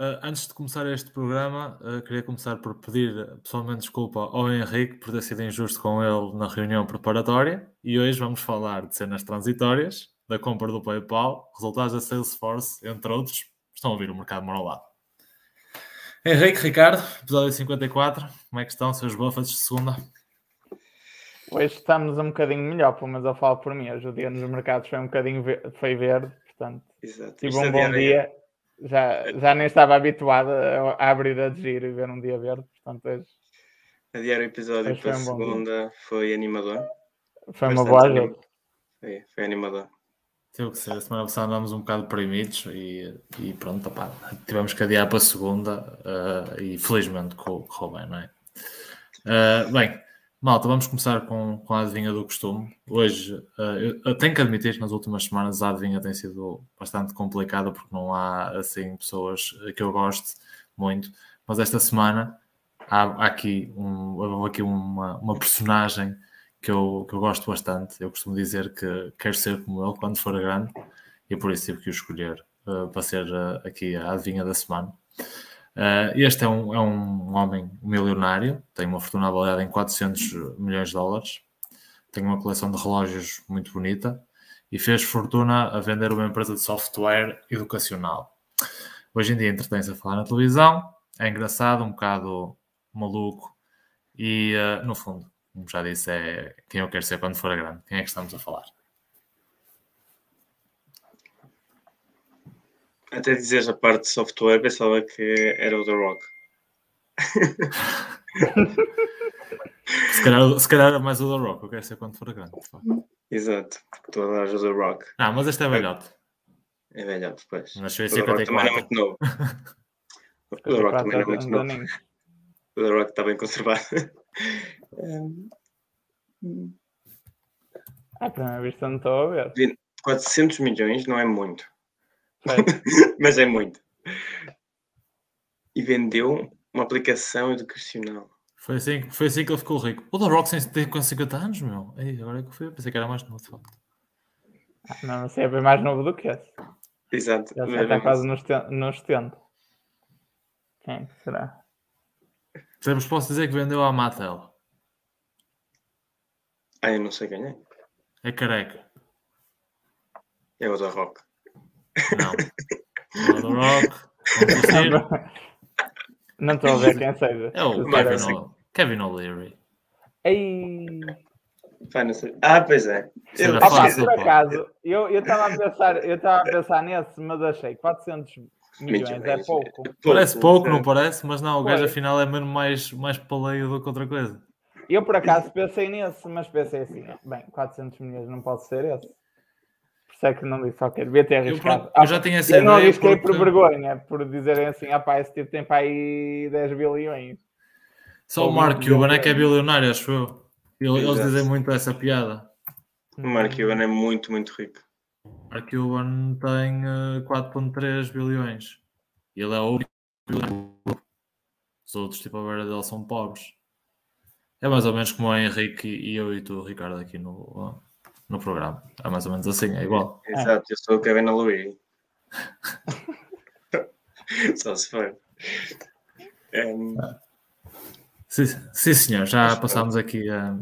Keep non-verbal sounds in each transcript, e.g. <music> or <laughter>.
Uh, antes de começar este programa, uh, queria começar por pedir pessoalmente desculpa ao Henrique por ter sido injusto com ele na reunião preparatória e hoje vamos falar de cenas transitórias, da compra do PayPal, resultados da Salesforce, entre outros. Estão a ouvir o mercado mora ao lado. Henrique, Ricardo, episódio 54, como é que estão, seus buffets de segunda? Hoje estamos um bocadinho melhor, pelo menos eu falo por mim. Hoje o dia nos mercados foi um bocadinho ve foi verde, portanto, Exato. tive um é bom dia. Já, já nem estava habituado a abrir a giro e ver um dia verde, portanto, hoje. Adiar o episódio para a um segunda foi animador. Foi uma boa ajuda. Foi, foi animador. Teve que ser, a semana passada andámos um bocado deprimidos e, e pronto, opá, tivemos que adiar para a segunda uh, e felizmente correu bem, não é? Uh, bem, malta, vamos começar com, com a adivinha do costume. Hoje, uh, eu, tenho que admitir que nas últimas semanas a adivinha tem sido bastante complicada porque não há assim pessoas que eu goste muito, mas esta semana há, há aqui, um, há aqui uma, uma personagem que eu, que eu gosto bastante. Eu costumo dizer que quero ser como ele quando for grande e por isso tive que o escolher uh, para ser uh, aqui a adivinha da semana. Uh, este é um, é um homem milionário, tem uma fortuna avaliada em 400 milhões de dólares, tem uma coleção de relógios muito bonita e fez fortuna a vender uma empresa de software educacional. Hoje em dia entretém-se a falar na televisão, é engraçado, um bocado maluco e, no fundo, como já disse, é quem eu quero ser quando for grande. Quem é que estamos a falar? Até dizeres a parte de software, pensava que era o The Rock. <laughs> se, calhar, se calhar era mais o The Rock, eu quero ser quando for grande. Exato, estou a dar o The Rock. Ah, mas este é velhote. É velhote, pois. Nasceu em 54. Também é muito novo. <laughs> o The Rock também é muito novo. O The Rock está bem conservado. <laughs> Ah, primeira vista não estou a ver. 400 milhões não é muito. <laughs> Mas é muito. E vendeu uma aplicação educacional. Foi assim, foi assim que ele ficou rico. O The Rock tem com 50 anos, meu. Ei, agora é que foi. Pensei que era mais novo, de facto. Não, não sei, é bem mais novo do que esse. Exato. Já está quase nos, nos 70. Quem será? Temos, posso dizer que vendeu à Mattel. Ah, eu não sei quem é. É careca. É o da Rock. Não. Da Rock. <laughs> Não estou a ver quem seja. É o Kevin, o... Kevin O'Leary. Ei. Ah, pois é. Eu, ah, fácil, por acaso, eu estava a pensar, eu estava a pensar nesse, mas achei 400 milhões é pouco. Parece pouco, não parece? Mas não, o gajo afinal é mesmo mais, mais paleio do que outra coisa. Eu por acaso pensei nesse, mas pensei assim: bem, 400 milhões não pode ser esse. Por isso é que não disse, ok, devia ter arriscado. Eu, eu já tinha essa eu não arrisquei porque... por vergonha, por dizerem assim: ah pá, esse tipo tem para aí 10 bilhões. Só o Mark Cuban é que é bilionário, acho eu. Eles dizem muito essa piada. O Mark Cuban é muito, muito rico. O Mark Cuban tem uh, eh, 4,3 bilhões. Ele é o único. Os outros, tipo, a beira dele são pobres. É mais ou menos como o Henrique e eu e tu, Ricardo, aqui no, no programa. É mais ou menos assim, é igual. Exato, eu sou o Kevin Louis. <laughs> Só se for. Um... Sim, sim, senhor, já passámos aqui a,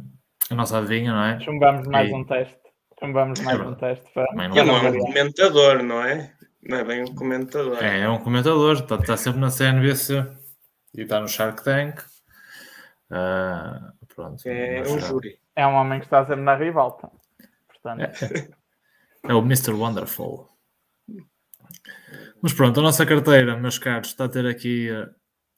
a nossa adivinha, não é? Chumbamos mais e... um teste. Chumbamos mais é um teste. Para... Ele não é um comentador, não é? Não é bem um comentador. É, é um comentador, está, está sempre na CNBC e está no Shark Tank. Uh, pronto, é um júri. É um homem que está sempre na rivalta. Portanto... É, é o Mr. Wonderful. Mas pronto, a nossa carteira, meus caros, está a ter aqui uh,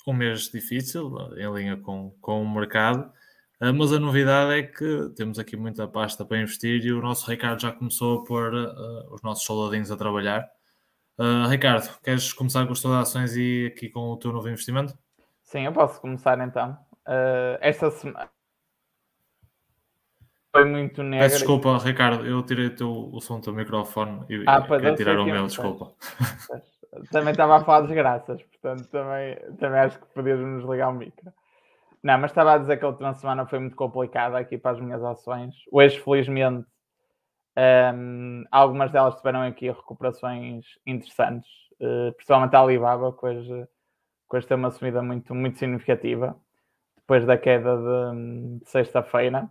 um mês difícil, em linha com, com o mercado. Uh, mas a novidade é que temos aqui muita pasta para investir e o nosso Ricardo já começou a pôr uh, os nossos soldadinhos a trabalhar. Ricardo, queres começar com as tuas ações e aqui com o teu novo investimento? Sim, eu posso começar então. Uh, esta semana foi muito negra. Peço desculpa, Ricardo, eu tirei o, teu, o som do teu microfone e ah, queria tirar o meu, desculpa. Também estava a falar desgraças, portanto também, também acho que podias nos ligar o micro. Não, mas estava a dizer que a última semana foi muito complicada aqui para as minhas ações. Hoje, felizmente, Um, algumas delas tiveram aqui recuperações interessantes, uh, principalmente a Alibaba, que hoje, que hoje tem uma subida muito, muito significativa, depois da queda de, de sexta-feira.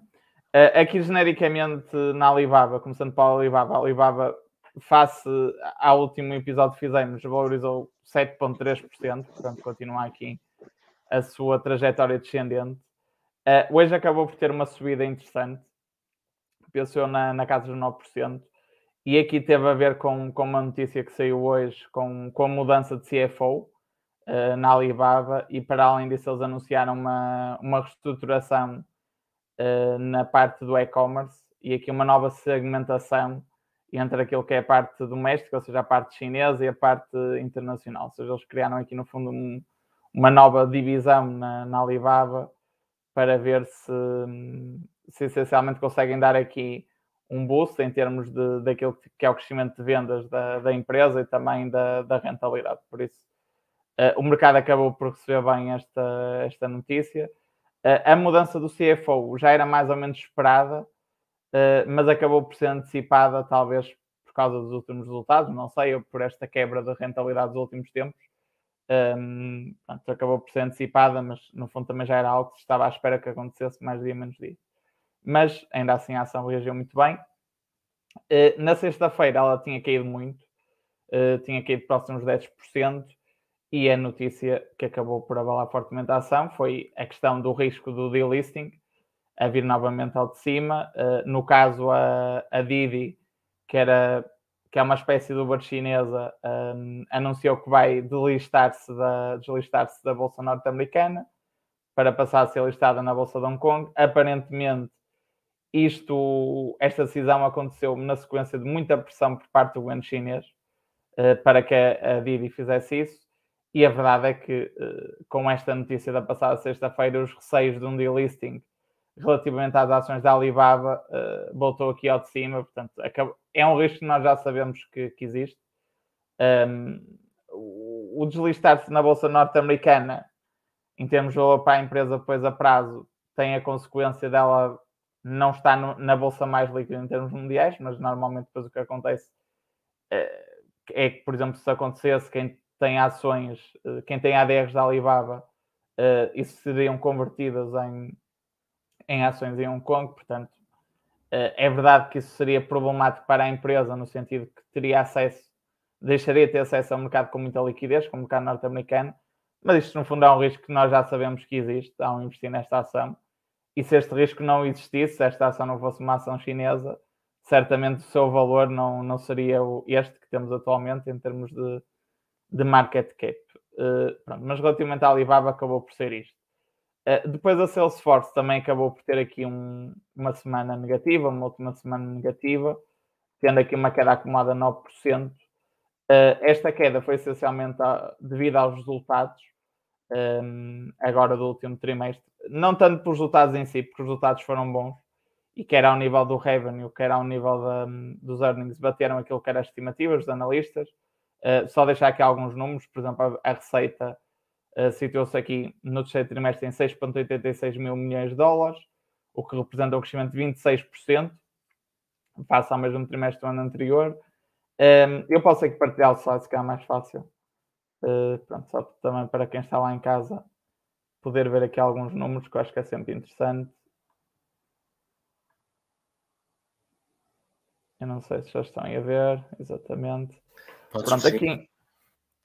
Aqui, genericamente, na Alibaba, começando pela Alibaba, a Alibaba, face ao último episódio que fizemos, valorizou 7,3%, portanto, continua aqui a sua trajetória descendente. Uh, hoje acabou por ter uma subida interessante, pensou na, na casa dos 9%, e aqui teve a ver com, com uma notícia que saiu hoje, com, com a mudança de CFO uh, eh, na Alibaba, e para além disso eles anunciaram uma, uma reestruturação na parte do e-commerce, e aqui uma nova segmentação entre aquilo que é a parte doméstica, ou seja, a parte chinesa e a parte internacional. Ou seja, eles criaram aqui no fundo um, uma nova divisão na, na Alibaba para ver se, se essencialmente conseguem dar aqui um boost em termos de, daquilo que é o crescimento de vendas da, da empresa e também da, da rentabilidade. Por isso, uh, o mercado acabou por receber bem esta, esta notícia. A mudança do CFO já era mais ou menos esperada, uh, mas acabou por ser antecipada, talvez por causa dos últimos resultados, não sei, ou por esta quebra de rentabilidade dos últimos tempos. Um, portanto, acabou por ser antecipada, mas no fundo também já era algo que estava à espera que acontecesse mais dia menos dia. Mas ainda assim a ação reagiu muito bem. Uh, na sexta-feira ela tinha caído muito, uh, tinha caído próximos 10%, e a notícia que acabou por abalar fortemente a ação foi a questão do risco do delisting a vir novamente ao de cima. Uh, no caso, a, a Didi, que era que é uma espécie de Uber chinesa, um, anunciou que vai delistar-se da, deslistar-se da Bolsa norte-americana para passar a ser listada na Bolsa de Hong Kong. Aparentemente, isto, esta decisão aconteceu na sequência de muita pressão por parte do governo chinês uh, para que a Didi fizesse isso. E a verdade é que, uh, com esta notícia da passada sexta-feira, os receios de um delisting relativamente às ações da Alibaba uh, voltou aqui ao de cima, portanto, é um risco que nós já sabemos que, que existe. O, deslistar-se na Bolsa Norte-Americana, em termos de valor para a empresa depois a prazo, tem a consequência dela não estar na Bolsa mais líquida em termos mundiais, mas normalmente depois o que acontece é, é que, por exemplo, se acontecesse, quem tem ações, eh, quem tem ADRs da Alibaba, uh, isso seriam convertidas em, em ações em Hong Kong, portanto, eh, é verdade que isso seria problemático para a empresa, no sentido que teria acesso, deixaria de ter acesso a um mercado com muita liquidez, como o mercado norte-americano, mas isto no fundo é um risco que nós já sabemos que existe ao investir nesta ação. E se este risco não existisse, se esta ação não fosse uma ação chinesa, certamente o seu valor não, não seria este que temos atualmente em termos de, de market cap. Uh, pronto, mas relativamente à Alibaba acabou por ser isto. Eh, depois a Salesforce também acabou por ter aqui um, uma semana negativa, uma última semana negativa, tendo aqui uma queda acumulada de 9%. Uh, eh, esta queda foi essencialmente a, devido aos resultados um, eh, agora do último trimestre. Não tanto pelos resultados em si, porque os resultados foram bons, e quer ao nível do revenue, quer ao nível da, dos earnings, bateram aquilo que eram as estimativas dos analistas. Uh, só deixar aqui alguns números, por exemplo, a, receita uh, situou-se aqui no terceiro trimestre em 6,86 mil milhões de dólares, o que representa um crescimento de 26%, face ao mesmo trimestre do ano anterior. Um, ehm, eu posso aqui partilhar o slide, se calhar mais fácil. Uh, pronto, só também para quem está lá em casa poder ver aqui alguns números, que eu acho que é sempre interessante. Eu não sei se já estão a ver, exatamente. Pronto, aqui,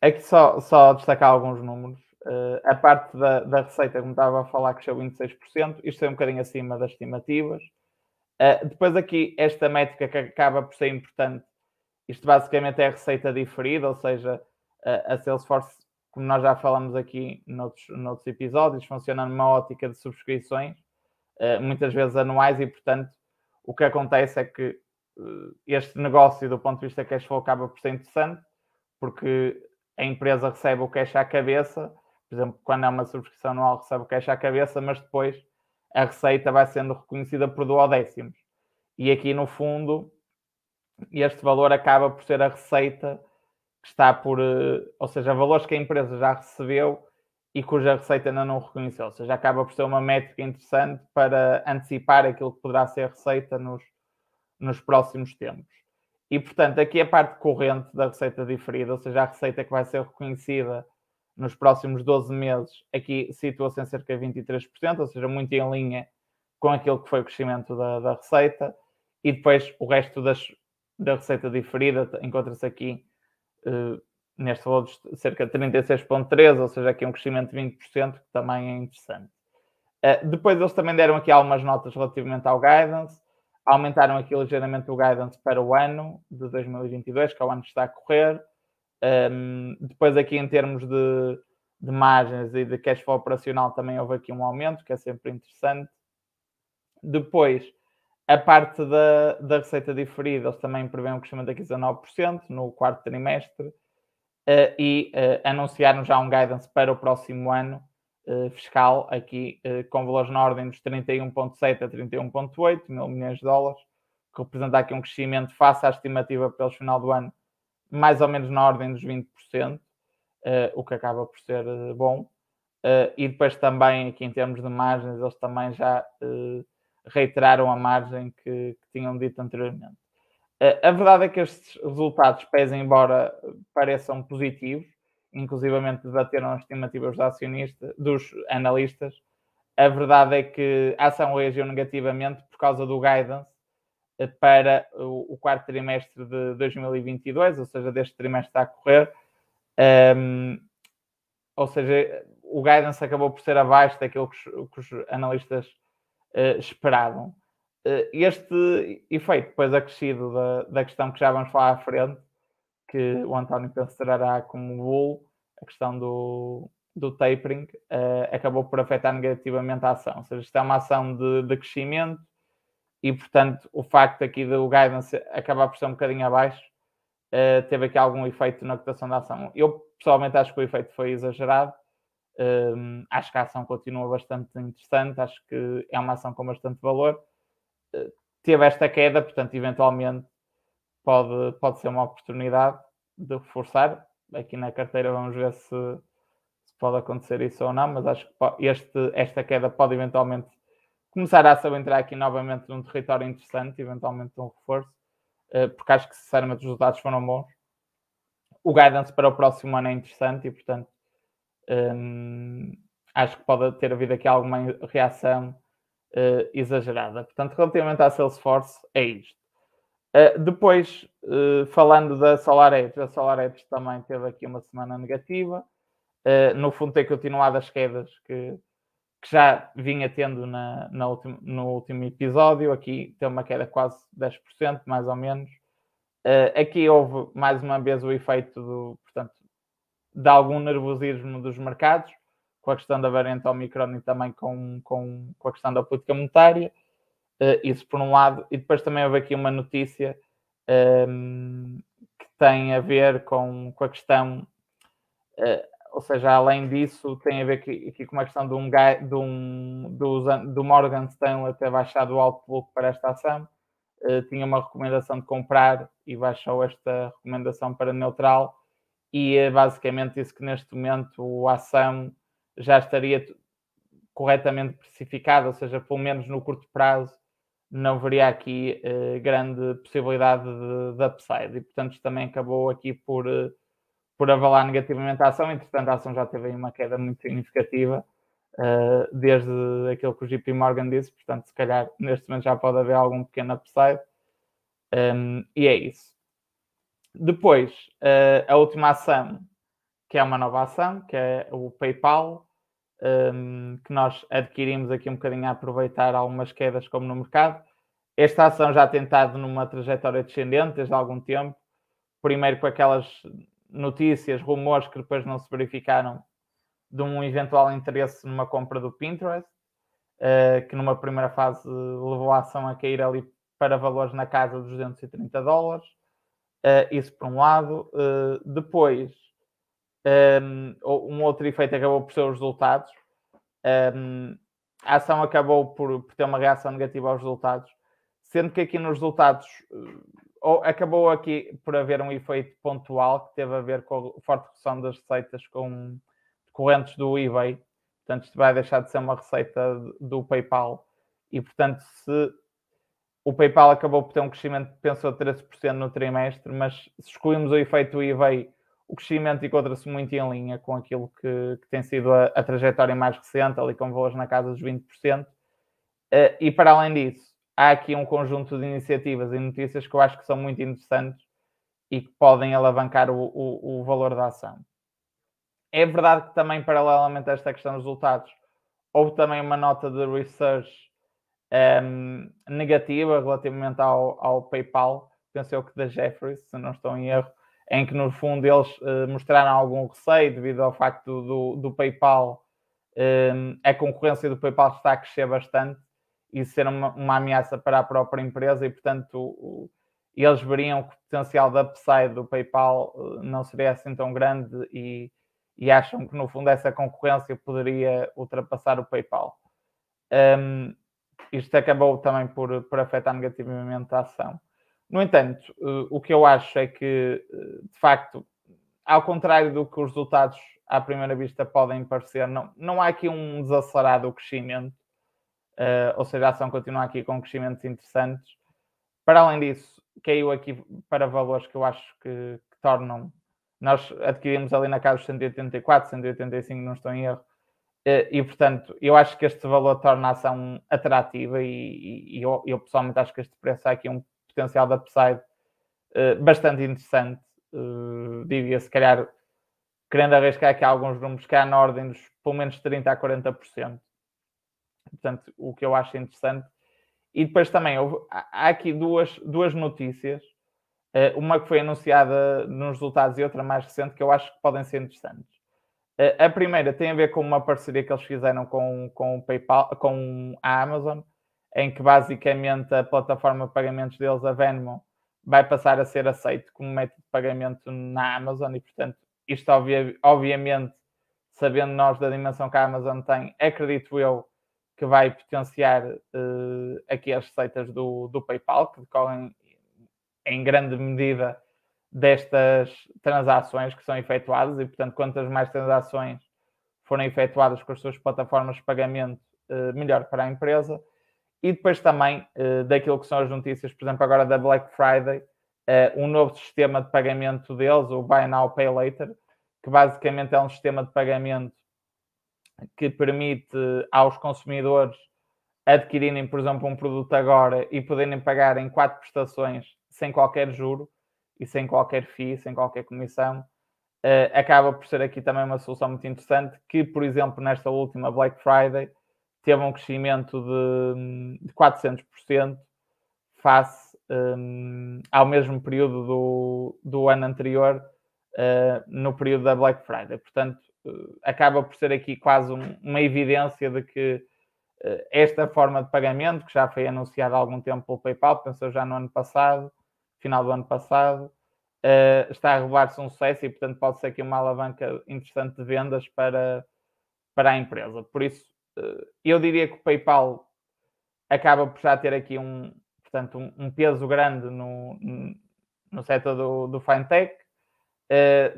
aqui só, só destacar alguns números. Uh, a parte da, da, receita, como estava a falar, cresceu 26%, isto é um bocadinho acima das estimativas. Uh, depois aqui, esta métrica que acaba por ser importante, isto basicamente é a receita diferida, ou seja, uh, a Salesforce, como nós já falamos aqui noutros, noutros episódios, funciona numa ótica de subscrições, muitas vezes anuais, e portanto o que acontece é que este negócio, do ponto de vista cash flow, acaba por ser interessante, porque a empresa recebe o cash à cabeça por exemplo, quando é uma subscrição anual, recebe o cash à cabeça, mas depois a receita vai sendo reconhecida por duodécimos. E aqui, no fundo, este valor acaba por ser a receita que está por, eh, ou seja, valores que a empresa já recebeu e cuja receita ainda não reconheceu. Ou seja, acaba por ser uma métrica interessante para antecipar aquilo que poderá ser a receita nos, nos próximos tempos. E, portanto, aqui a parte corrente da receita diferida, ou seja, a receita que vai ser reconhecida nos próximos 12 meses, aqui situa-se em cerca de 23%, ou seja, muito em linha com aquilo que foi o crescimento da, da receita. E depois o resto das, da receita diferida encontra-se aqui uh, neste valor de cerca de 36,3%, ou seja, aqui um crescimento de 20%, que também é interessante. Uh, depois eles também deram aqui algumas notas relativamente ao guidance, aumentaram aqui ligeiramente o guidance para o ano de 2022, que é o ano que está a correr. Um, depois aqui em termos de, de margens e de cash flow operacional também houve aqui um aumento, que é sempre interessante. Depois, a parte da, da receita diferida, eles também prevêem um crescimento de 19% no quarto trimestre uh, e uh, anunciaram já um guidance para o próximo ano fiscal, aqui com valores na ordem dos 31,7 a 31,8 mil milhões de dólares, que representa aqui um crescimento face à estimativa para o final do ano, mais ou menos na ordem dos 20%, o que acaba por ser bom. e depois também, aqui em termos de margens, eles também já reiteraram a margem que, que tinham dito anteriormente. A verdade é que estes resultados, pese embora pareçam positivos, inclusivamente debateram as estimativas dos acionistas, dos analistas, a verdade é que a ação reagiu negativamente por causa do guidance para o, quarto trimestre de 2022, ou seja, deste trimestre a correr. Um, ou seja, o guidance acabou por ser abaixo daquilo que os, que os analistas uh, esperavam. Uh, este efeito, depois acrescido da, da questão que já vamos falar à frente, que o António considerará como bull, a questão do, do tapering, uh, acabou por afetar negativamente a ação. Ou seja, isto é uma ação de, de crescimento e, portanto, o facto aqui do guidance acabar por ser um bocadinho abaixo uh, teve aqui algum efeito na cotação da ação. Eu, pessoalmente, acho que o efeito foi exagerado um, acho que a ação continua bastante interessante, acho que é uma ação com bastante valor. Uh, teve esta queda, portanto, eventualmente pode, pode ser uma oportunidade de reforçar. Aqui na carteira vamos ver se, se pode acontecer isso ou não, mas acho que este, esta queda pode eventualmente começar a saber entrar aqui novamente num território interessante, eventualmente um reforço, uh, porque acho que sinceramente os resultados foram bons. O guidance para o próximo ano é interessante e, portanto, um, acho que pode ter havido aqui alguma reação uh, exagerada. Portanto, relativamente à Salesforce, é isto. Uh, depois, uh, falando da SolarEdge, a SolarEdge também teve aqui uma semana negativa. no fundo, tem continuado as quedas que, que já vinha tendo na, na ultim, no último episódio. Aqui tem uma queda quase 10%, mais ou menos. aqui houve mais uma vez o efeito do, portanto, de algum nervosismo dos mercados, com a questão da variante Omicron e também com, com, com a questão da política monetária. Uh, isso por um lado. E depois também houve aqui uma notícia um, ehm, que tem a ver com, com a questão, uh, ou seja, além disso, tem a ver aqui, aqui com uma questão de um, de um do, do Morgan Stanley ter baixado o outlook para esta ação. Uh, tinha uma recomendação de comprar e baixou esta recomendação para neutral e é basicamente isso que neste momento a ação já estaria corretamente precificada, ou seja, pelo menos no curto prazo não haveria aqui eh, grande possibilidade de, de upside. E portanto também acabou aqui por, eh, por avalar negativamente a ação, entretanto a ação já teve uma queda muito significativa eh, desde aquilo que o JP Morgan disse, portanto se calhar neste momento já pode haver algum pequeno upside. Um, e é isso. Depois, a última ação, que é uma nova ação, que é o PayPal, um, que nós adquirimos aqui um bocadinho a aproveitar algumas quedas como no mercado. Esta ação já tem estado numa trajetória descendente desde há algum tempo. Primeiro com aquelas notícias, rumores que depois não se verificaram de um eventual interesse numa compra do Pinterest, uh, que numa primeira fase levou a ação a cair ali para valores na casa dos 230 dólares. Uh, isso por um lado. Uh, depois, um, outro efeito acabou por ser os resultados. Um, a ação acabou por, por, ter uma reação negativa aos resultados, sendo que aqui nos resultados uh, acabou aqui por haver um efeito pontual que teve a ver com a forte redução das receitas com correntes do eBay. Portanto, isto vai deixar de ser uma receita do PayPal. E, portanto, se o PayPal acabou por ter um crescimento, pensou, de 13% no trimestre, mas se excluímos o efeito eBay, o crescimento encontra-se muito em linha com aquilo que, que tem sido a, a, trajetória mais recente, ali com valores na casa dos 20%. Uh, eh, e para além disso, há aqui um conjunto de iniciativas e notícias que eu acho que são muito interessantes e que podem alavancar o, o, o valor da ação. É verdade que também, paralelamente a esta questão dos resultados, houve também uma nota de research um, ehm, negativa relativamente ao, ao PayPal, pensei que da Jeffries, se não estou em erro, em que no fundo eles uh, mostraram algum receio devido ao facto do, do PayPal, um, ehm, a concorrência do PayPal está a crescer bastante e ser uma, uma ameaça para a própria empresa e, portanto, o, eles veriam que o potencial de upside do PayPal uh, não seria assim tão grande e, e, acham que, no fundo, essa concorrência poderia ultrapassar o PayPal. Um, isto acabou também por, por afetar negativamente a ação. No entanto, uh, o que eu acho é que, uh, de facto, ao contrário do que os resultados à primeira vista podem parecer, não, não há aqui um desacelerado crescimento Uh, ou seja, a ação continua aqui com crescimentos interessantes. Para além disso, caiu aqui para valores que eu acho que, que tornam. Nós adquirimos ali na casa dos 184, 185, não estou em erro. Uh, e, portanto, eu acho que este valor torna a ação atrativa e, e, eu, eu, pessoalmente acho que este preço há aqui um potencial de upside uh, bastante interessante. Uh, diria, se calhar, querendo arriscar aqui alguns números, que há na ordem dos pelo menos 30% a 40% portanto, o que eu acho interessante. E depois também houve, há aqui duas, duas notícias, eh, uma que foi anunciada nos resultados e outra mais recente que eu acho que podem ser interessantes. A primeira tem a ver com uma parceria que eles fizeram com, com o PayPal, com a Amazon, em que basicamente a plataforma de pagamentos deles, a Venmo, vai passar a ser aceito como método de pagamento na Amazon e, portanto, isto obviamente, sabendo nós da dimensão que a Amazon tem, acredito eu que vai potenciar uh, aqui as receitas do, do PayPal, que decorrem em grande medida destas transações que são efetuadas e, portanto, quantas mais transações forem efetuadas com as suas plataformas de pagamento, uh, melhor para a empresa. E depois também uh, daquilo que são as notícias, por exemplo, agora da Black Friday, um novo sistema de pagamento deles, o Buy Now Pay Later, que basicamente é um sistema de pagamento que permite aos consumidores adquirirem, por exemplo, um produto agora e poderem pagar em quatro prestações sem qualquer juro e sem qualquer FII, sem qualquer comissão, uh, acaba por ser aqui também uma solução muito interessante que, por exemplo, nesta última Black Friday teve um crescimento de, de 400% face um, ao mesmo período do, do ano anterior, uh, no período da Black Friday. Portanto, eh, acaba por ser aqui quase um, uma evidência de que uh, esta forma de pagamento, que já foi anunciada há algum tempo pelo PayPal, pensou já no ano passado, final do ano passado, uh, está a revelar-se um sucesso e, portanto, pode ser aqui uma alavanca interessante de vendas para, para a empresa. Por isso, uh, eu diria que o PayPal acaba por já ter aqui um, portanto, um, um peso grande no, no setor do, do fintech.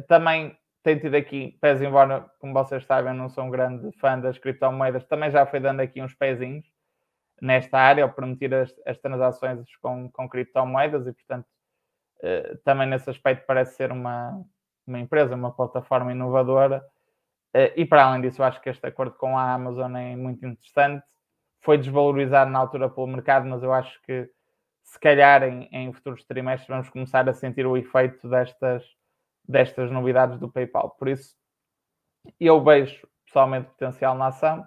também tem tido aqui pés, embora, como vocês sabem, não sou um grande fã das criptomoedas, também já foi dando aqui uns pezinhos nesta área, ao permitir as, as transações com, com criptomoedas e, portanto, eh, também nesse aspecto parece ser uma, uma empresa, uma plataforma inovadora. Eh, e para além disso, eu acho que este acordo com a Amazon é muito interessante. Foi desvalorizado na altura pelo mercado, mas eu acho que se calhar em, em futuros trimestres vamos começar a sentir o efeito destas destas novidades do PayPal. Por isso, eu vejo pessoalmente potencial na ação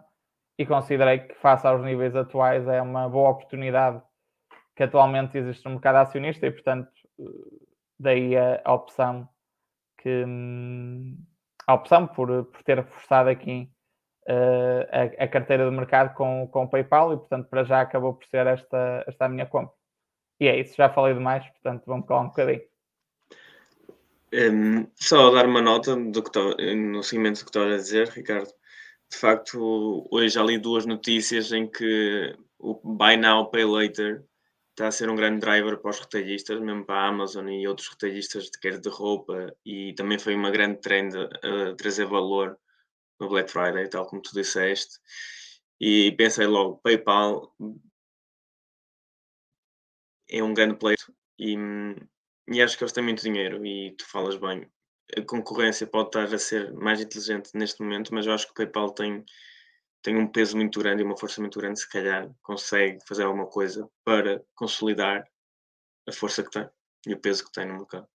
e considerei que, face aos níveis atuais, é uma boa oportunidade que atualmente existe no mercado acionista e, portanto, daí a, a opção que a opção por, por ter reforçado aqui uh, a, a, carteira de mercado com, com o PayPal e, portanto, para já acabou por ser esta, esta a minha compra. E é isso, já falei demais, portanto, vamos calar um bocadinho. Um, só dar uma nota do que tô, no seguimento do que estava a dizer, Ricardo. De facto, hoje já li duas notícias em que o Buy Now, Pay Later está a ser um grande driver para os retalhistas, mesmo para a Amazon e outros retalhistas, quer de roupa, e também foi uma grande trend a, a trazer valor no Black Friday, tal como tu disseste. E pensei logo, PayPal é um grande player e, e acho que eles têm muito dinheiro e tu falas bem. A concorrência pode estar a ser mais inteligente neste momento, mas eu acho que o PayPal tem, tem um peso muito grande e uma força muito grande, se calhar consegue fazer alguma coisa para consolidar a força que tem e o peso que tem no mercado.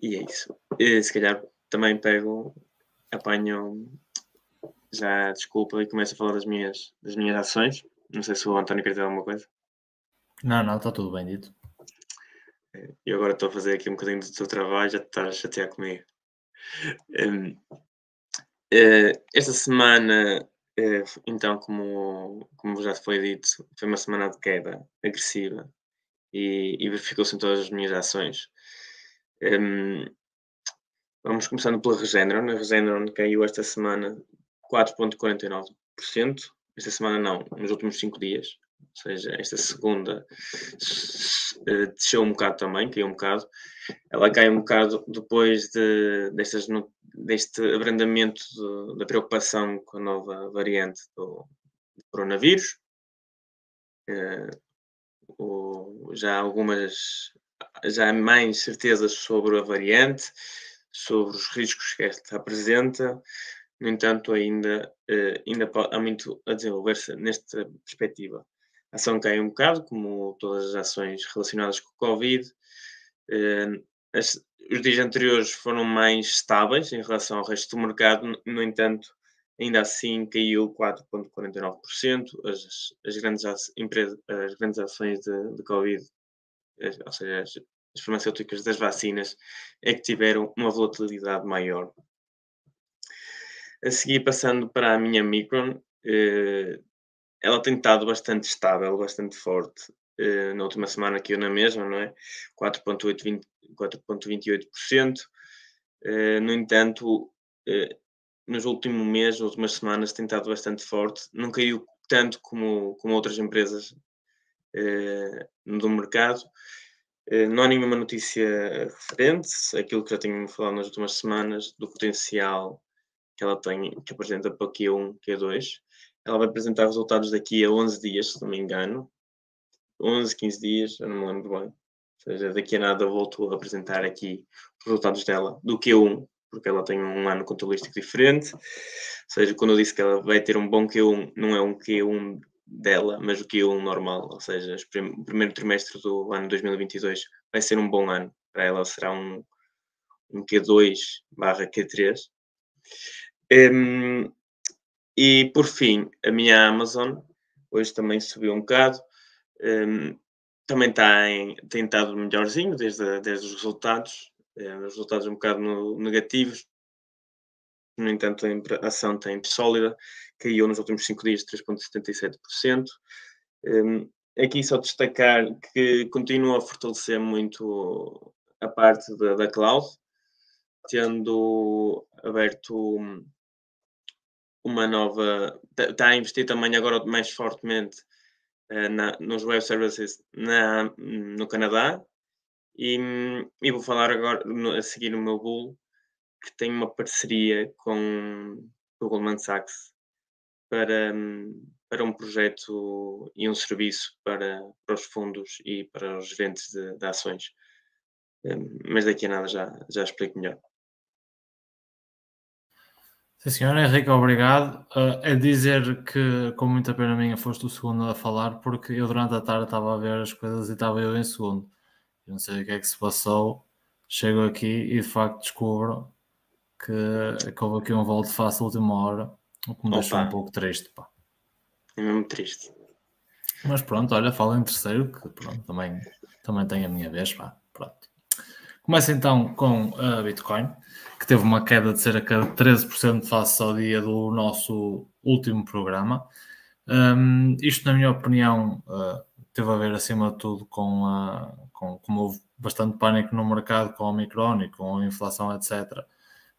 E é isso. E, se calhar também pego, apanho já desculpa e começo a falar das minhas, das minhas ações. Não sei se o António quer dizer alguma coisa. Não, não, está tudo bem dito. E agora estou a fazer aqui um bocadinho do teu trabalho, já te estás a chatear comigo. Um, esta semana, uh, então, como, como já foi dito, foi uma semana de queda agressiva e, e verificou-se em todas as minhas ações. Um, vamos começando pela Regeneron. A Regeneron caiu esta semana 4,49%. Esta semana não, nos últimos 5 dias. Ou seja, esta segunda eh, desceu um bocado também, caiu um bocado. Ela cai um bocado depois de, destas, deste abrandamento de, da preocupação com a nova variante do, do coronavírus. Uh, o, já algumas, já há mais certezas sobre a variante, sobre os riscos que esta apresenta, no entanto, ainda, uh, ainda há muito a desenvolver-se nesta perspectiva. A ação cai um bocado, como todas as ações relacionadas com o Covid. Uh, as, os dias anteriores foram mais estáveis em relação ao resto do mercado, no entanto, ainda assim caiu 4,49%. As, as, grandes, empresas, as grandes ações de, de Covid, ou seja, as, as farmacêuticas das vacinas, é que tiveram uma volatilidade maior. A seguir, passando para a minha Micron, eh, ela tem estado bastante estável, bastante forte. Eh, na última semana aqui na mesma, não é? 4,28%. Eh, no entanto, nos últimos meses, últimas semanas, tem estado bastante forte. Não caiu tanto como, como outras empresas do mercado. Não há nenhuma notícia referente, aquilo que já tínhamos falado nas últimas semanas, do potencial que ela tem, que apresenta para Q1, Q2. Ela vai apresentar resultados daqui a 11 dias, se não me engano. 11, 15 dias, eu não me lembro bem. Ou seja, daqui a nada volto a apresentar aqui os resultados dela do Q1, porque ela tem um ano contabilístico diferente. Ou seja, quando eu disse que ela vai ter um bom Q1, não é um Q1 dela, mas o Q1 normal, ou seja, o primeiro trimestre do ano 2022 vai ser um bom ano. Para ela será um, um Q2 barra Q3. Um, e por fim, a minha Amazon hoje também subiu um bocado. Um, também está em, tem estado melhorzinho desde, desde os resultados. Um, os resultados um bocado no, negativos. No entanto, a ação tem sólida. Caiu nos últimos 5 dias 3,77%. Um, aqui só destacar que continua a fortalecer muito a parte da, da cloud, tendo aberto uma nova. Está a investir também agora mais fortemente uh, na, nos web services na, no Canadá. E, e vou falar agora, no, a seguir o meu bull, que tem uma parceria com o Goldman Sachs para, para um projeto e um serviço para, para os fundos e para os gerentes de, de ações. Um, mas daqui a nada já, já explico melhor. Sim, senhor Henrique, obrigado. Uh, é dizer que, com muita pena minha, foste o segundo a falar, porque eu durante a tarde estava a ver as coisas e estava eu em segundo. Eu não sei o que é que se passou. Chego aqui e de facto descubro que, que houve aqui um volto fácil última hora, o que me Opa. deixou um pouco triste. Pá. É mesmo triste. Mas pronto, olha, falo em terceiro, que pronto, também, também tem a minha vez. Pá. Pronto. Começa então com a Bitcoin que teve uma queda de cerca de 13% face ao dia do nosso último programa. Um, isto, na minha opinião, uh, teve a ver, acima de tudo, com, com como houve bastante pânico no mercado com o Omicron e com a inflação, etc.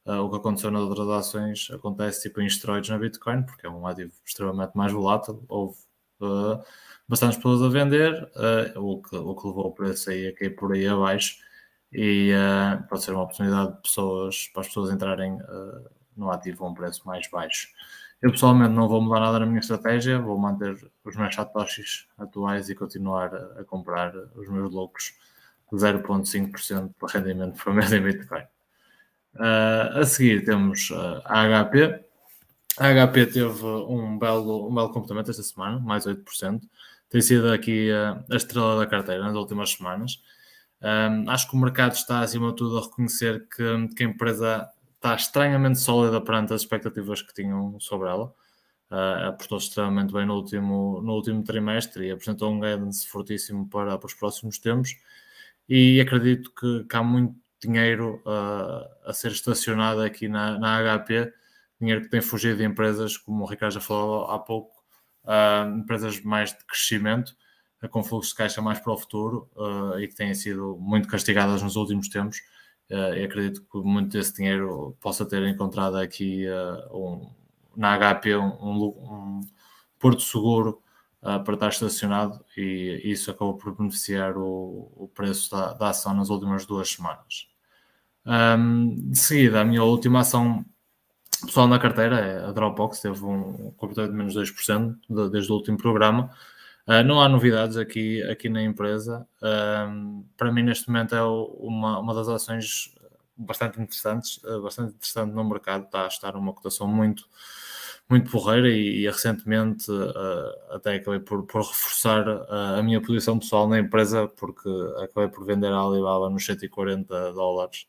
Uh, o que aconteceu nas outras ações acontece tipo em esteroides na Bitcoin, porque é um ativo extremamente mais volátil. Houve uh, bastantes pessoas a vender, uh, o, que, o que levou o preço aí a cair por aí abaixo e uh, pode ser uma oportunidade de pessoas, para as pessoas entrarem uh, no ativo a um preço mais baixo. Eu pessoalmente não vou mudar nada na minha estratégia, vou manter os meus satoshis atuais e continuar a, comprar os meus loucos 0,5% para rendimento por mês em Bitcoin. Uh, a seguir temos a HP. A HP teve um belo, um belo comportamento esta semana, mais 8%. Tem sido aqui a estrela da carteira nas últimas semanas. Um, acho que o mercado está, acima de tudo, a reconhecer que, que a empresa está estranhamente sólida perante as expectativas que tinham sobre ela. Uh, apostou-se extremamente bem no último, no último trimestre e apresentou um guidance fortíssimo para, para os próximos tempos. E acredito que, que há muito dinheiro uh, a ser estacionado aqui na, na HP, dinheiro que tem fugido de empresas, como o Ricardo já falou há pouco, uh, empresas mais de crescimento, com fluxo de caixa mais para o futuro uh, e que têm sido muito castigadas nos últimos tempos. e acredito que muito desse dinheiro possa ter encontrado aqui um, na HP um, um, porto seguro uh, para estar estacionado e isso acabou por beneficiar o, o preço da, da, ação nas últimas duas semanas. De seguida, a minha última ação pessoal na carteira é a Dropbox, teve um comportamento de menos 2% de, desde o último programa. Uh, não há novidades aqui, aqui na empresa. Um, para mim, neste momento, é uma, uma das ações bastante interessantes, uh, bastante interessante no mercado. Está a estar uma cotação muito, muito porreira e, e recentemente uh, até acabei por, por reforçar uh, a minha posição pessoal na empresa porque acabei por vender a Alibaba nos 140 dólares,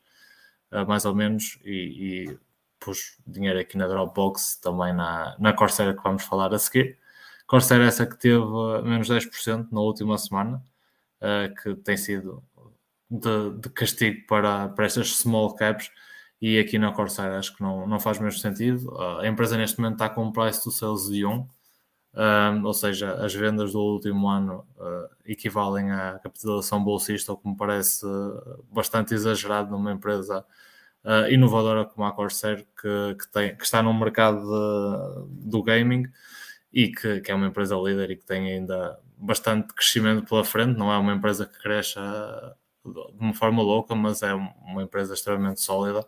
uh, mais ou menos, e, e, pus dinheiro aqui na Dropbox, também na, na Corsair que vamos falar a seguir. Corsair é essa que teve menos 10% na última semana, que tem sido de, de castigo para, para estas small caps, e aqui na Corsair acho que não, não faz mesmo sentido. a empresa neste momento está com um price to sales de 1, um, ou seja, as vendas do último ano uh, equivalem à capitalização bolsista, o que me parece bastante exagerado numa empresa uh, inovadora como a Corsair, que, que, tem, que está no mercado de, do gaming e que, que, é uma empresa líder e que tem ainda bastante crescimento pela frente, não é uma empresa que cresce de uma forma louca, mas é uma empresa extremamente sólida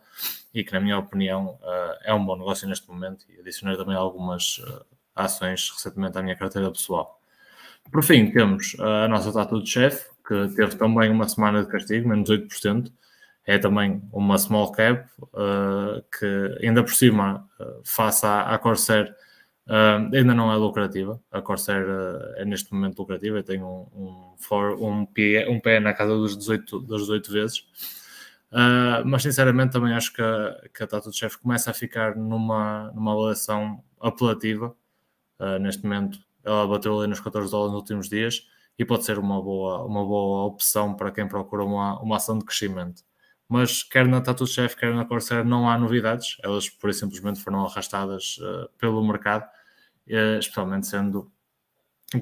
e que, na minha opinião, eh, é um bom negócio neste momento e adicionei também algumas eh, ações recentemente à minha carteira pessoal. Por fim, temos a nossa Tatu de Chef, que teve também uma semana de castigo, menos 8%. É também uma small cap, que ainda por cima, face à, à Corsair, Uh, ainda não é lucrativa. A Corsair uh, é neste momento lucrativa. Tem um, um, um, pé, um pé na casa dos 18, das 18 vezes. Uh, mas sinceramente também acho que a, que a Tattoo Chef começa a ficar numa, numa avaliação apelativa. neste momento ela bateu ali nos 14 dólares nos últimos dias e pode ser uma boa, uma boa opção para quem procura uma, uma ação de crescimento. Mas quer na Tattoo Chef, quer na Corsair não há novidades. Elas por simplesmente foram arrastadas pelo mercado eh, especialmente sendo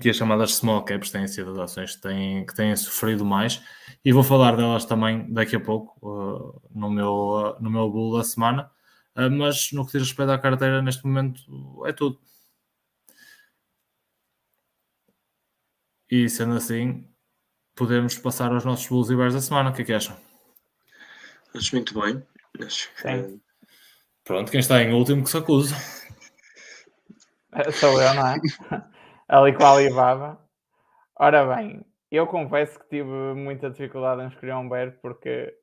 que as chamadas small caps têm sido as ações que têm, que têm sofrido mais e vou falar delas também daqui a pouco uh, no, meu, uh, no meu bull da semana, uh, mas no que diz respeito à carteira neste momento é tudo. E sendo assim, podemos passar aos nossos bulls e bears da semana. O que é que acham? Acho muito bem. Acho que... Pronto, quem está em último que se acusa. <laughs> Sou eu, não é? <laughs> Ali com a Alibaba. Ora bem, eu confesso que tive muita dificuldade em escolher um bear porque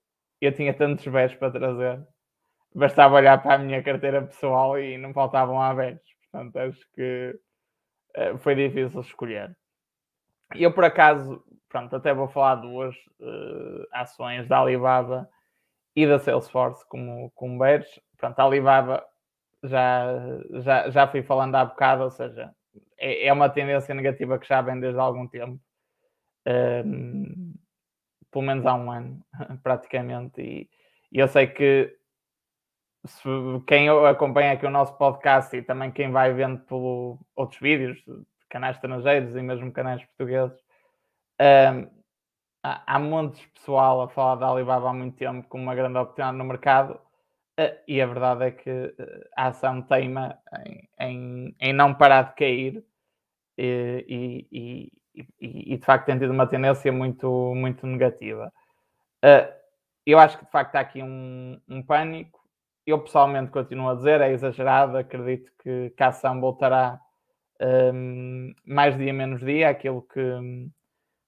eu tinha tantos bears para trazer. Bastava olhar para a minha carteira pessoal e não faltavam a bears. Portanto, acho que uh, foi difícil escolher. Eu, por acaso, pronto, até vou falar duas uh, ações da Alibaba e da Salesforce como, como bears. Pronto, a Alibaba já, já, já fui falando há bocado, ou seja, é, é uma tendência negativa que já vem desde há algum tempo, um, pelo menos há um ano, <laughs> praticamente, e, e eu sei que se, quem acompanha aqui o nosso podcast e também quem vai vendo por outros vídeos, canais estrangeiros e mesmo canais portugueses, um, há, montes de pessoal a falar da Alibaba há muito tempo como uma grande oportunidade no mercado Uh, e a verdade é que uh, a ação teima em, em, em, não parar de cair e, e, e, e, de facto tem tido uma tendência muito, muito negativa. Eu acho que de facto há aqui um, um pânico eu pessoalmente continuo a dizer, é exagerado, acredito que, que a ação voltará um, mais dia menos dia, aquilo que,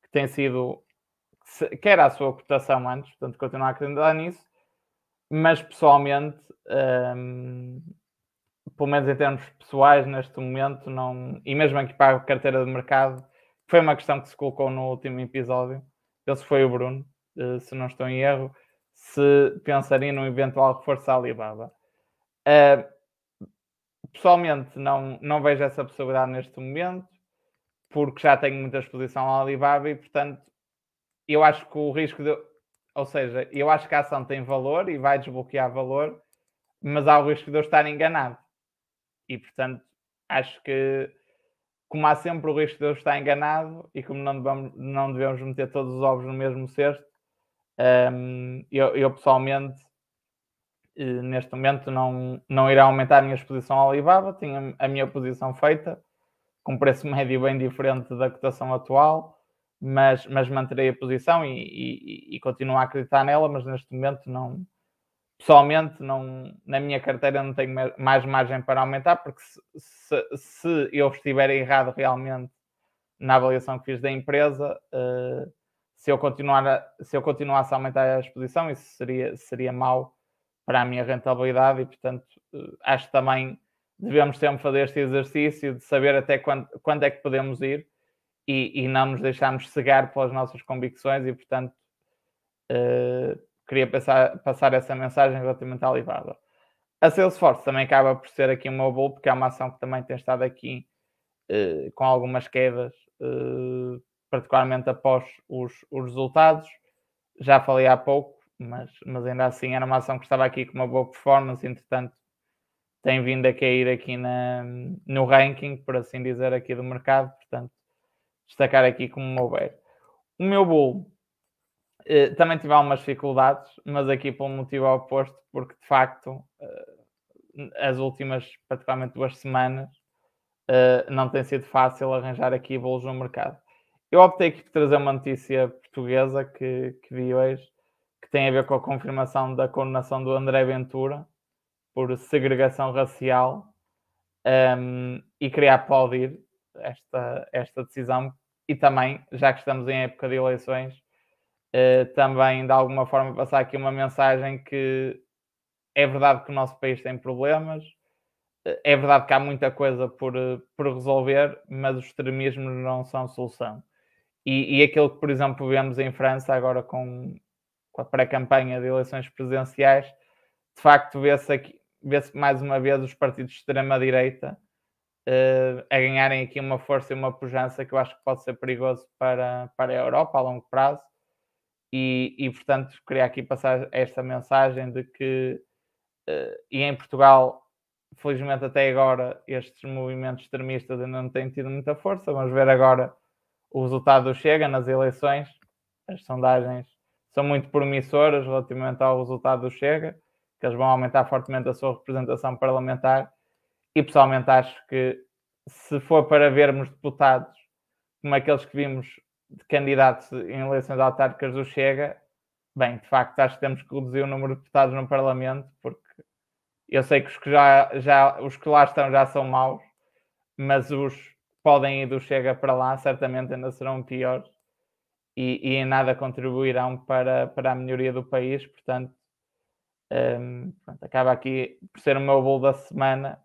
que tem sido, que era a sua cotação antes, portanto continuo a acreditar nisso, mas pessoalmente, um, pelo menos em termos pessoais, neste momento, não, e mesmo aqui para a carteira de mercado, foi uma questão que se colocou no último episódio, esse foi o Bruno, eh, se não estou em erro, se pensaria num eventual reforço da Alibaba. Uh, pessoalmente, não, não vejo essa possibilidade neste momento, porque já tenho muita exposição à Alibaba e, portanto, eu acho que o risco de. Ou seja, eu acho que a ação tem valor e vai desbloquear valor, mas há o risco de eu estar enganado. E, portanto, acho que, como há sempre o risco de eu estar enganado e como não devemos, não devemos meter todos os ovos no mesmo cesto, um, eu, eu, pessoalmente, eh, neste momento, não, não irá aumentar a minha exposição ao Alibaba, tinha a minha posição feita, com preço <laughs> médio bem diferente da cotação atual, mas, mas manterei a posição e, e, e continuo a acreditar nela, mas neste momento não. Pessoalmente, não, na minha carteira não tenho mais margem para aumentar, porque se, se, se eu estiver errado realmente na avaliação que fiz da empresa, uh, se eu, continuar a, se eu continuasse a aumentar a exposição, isso seria, seria mau para a minha rentabilidade e, portanto, eh, acho que também devemos sempre fazer este exercício de saber até quando, quando é que podemos ir e, e não nos deixarmos cegar pelas nossas convicções e, portanto, uh, queria passar, passar essa mensagem relativamente à Alibaba. A Salesforce também acaba por ser aqui meu bolo, porque é uma ação que também tem estado aqui uh, com algumas quedas uh, particularmente após os, os resultados. Já falei há pouco, mas, mas ainda assim era uma ação que estava aqui com uma boa performance, entretanto tem vindo a cair aqui na, no ranking, por assim dizer, aqui do mercado, portanto, destacar aqui como bear. O meu bull eh, também tive algumas dificuldades, mas aqui pelo motivo oposto, porque de facto eh, as últimas praticamente duas semanas eh, não tem sido fácil arranjar aqui bolos no mercado. Eu optei aqui por trazer uma notícia portuguesa que, que vi hoje, que tem a ver com a confirmação da condenação do André Ventura por segregação racial um, e queria aplaudir esta, esta decisão e também, já que estamos em época de eleições, uh, também de alguma forma passar aqui uma mensagem que é verdade que o nosso país tem problemas, é verdade que há muita coisa por, por resolver, mas os extremismos não são solução. E, e aquilo que, por exemplo, vemos em França agora com, com a pré-campanha de eleições presidenciais, de facto vê-se vê-se mais uma vez os partidos de extrema-direita uh, a ganharem aqui uma força e uma pujança que eu acho que pode ser perigoso para, para a Europa a longo prazo. E, e portanto, queria aqui passar esta mensagem de que, uh, e em Portugal, felizmente até agora, estes movimentos extremistas ainda não têm tido muita força. Vamos ver agora o resultado chega nas eleições. As sondagens são muito promissoras relativamente ao resultado do Chega, que eles vão aumentar fortemente a sua representação parlamentar. E pessoalmente acho que se for para vermos deputados como aqueles que vimos de candidatos em eleições autárquicas do Chega, bem, de facto acho que temos que reduzir o número de deputados no Parlamento, porque eu sei que os que já, já os que lá estão já são maus, mas os podem ir do Chega para lá, certamente ainda serão piores e, e em nada contribuirão para, para a melhoria do país. Portanto, um, pronto, acaba aqui por ser o meu bolo da semana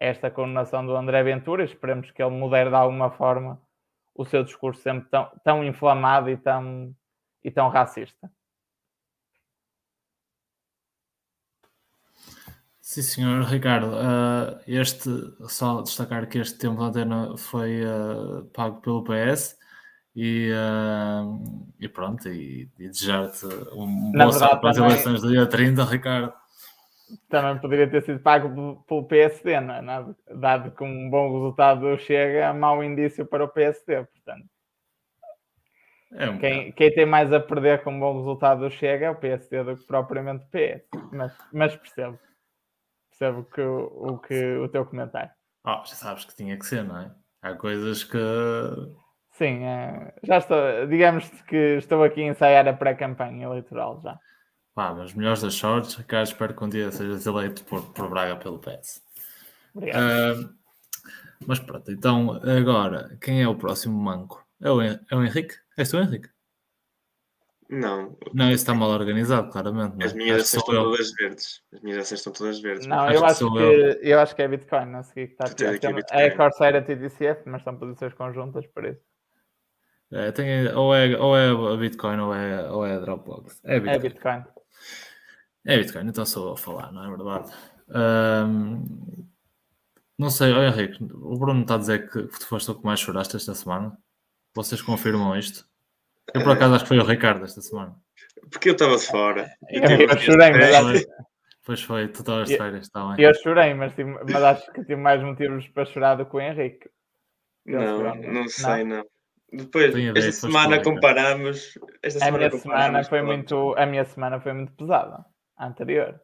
esta condenação do André Ventura. Esperemos que ele modere de alguma forma o seu discurso sempre tão, tão inflamado e tão, e tão racista. Sim, senhor Ricardo. Uh, este, só destacar que este tempo de antena foi uh, pago pelo PS e, uh, e pronto, e, e desejar-te um bom sorte para as eleições do dia 30, Ricardo. Também poderia ter sido pago pelo PSD, não é? Dado que um bom resultado chega, é mau indício para o PSD, portanto. É um quem, quem, tem mais a perder com um bom resultado chega é o PSD do que propriamente o PS, mas, mas percebo percebo que, o, que, o teu comentário. Oh, já sabes que tinha que ser, não é? Há coisas que. Sim, é, já estou, digamos que estou aqui a ensaiar a pré-campanha eleitoral já. Pá, mas melhores das sortes, Ricardo, espero que um dia sejas eleito por, por Braga pelo PS. Obrigado. Uh, mas pronto, então agora, quem é o próximo manco? É o, é o Henrique? És tu, Henrique? Não. Não, isso está mal organizado, claramente. As minhas ações estão eu. todas verdes. As minhas ações estão todas verdes. Não, eu acho, que, eu. eu. acho que é Bitcoin, não sei o que está aqui. É, é Corsair TDCF, mas são posições conjuntas, por isso. É, tem, ou, é, ou é a Bitcoin ou é, ou é a Dropbox. É Bitcoin. É Bitcoin. É Bitcoin, então sou eu a falar, não é verdade? Um, não sei, olha Henrique, o Bruno está a dizer que tu foste o que mais choraste esta semana. Vocês confirmam isto? Eu por acaso acho que foi o Ricardo esta semana. Porque eu estava de fora. Eu, eu, eu chorei, mas Pois foi, tu estavas de férias, está bem. Eu chorei, mas, mas acho que tive mais motivos para chorar do que o Henrique. Não, não sei, não. Depois, esta semana comparamos. Esta semana a minha semana foi muito, a minha semana foi muito pesada. Anterior.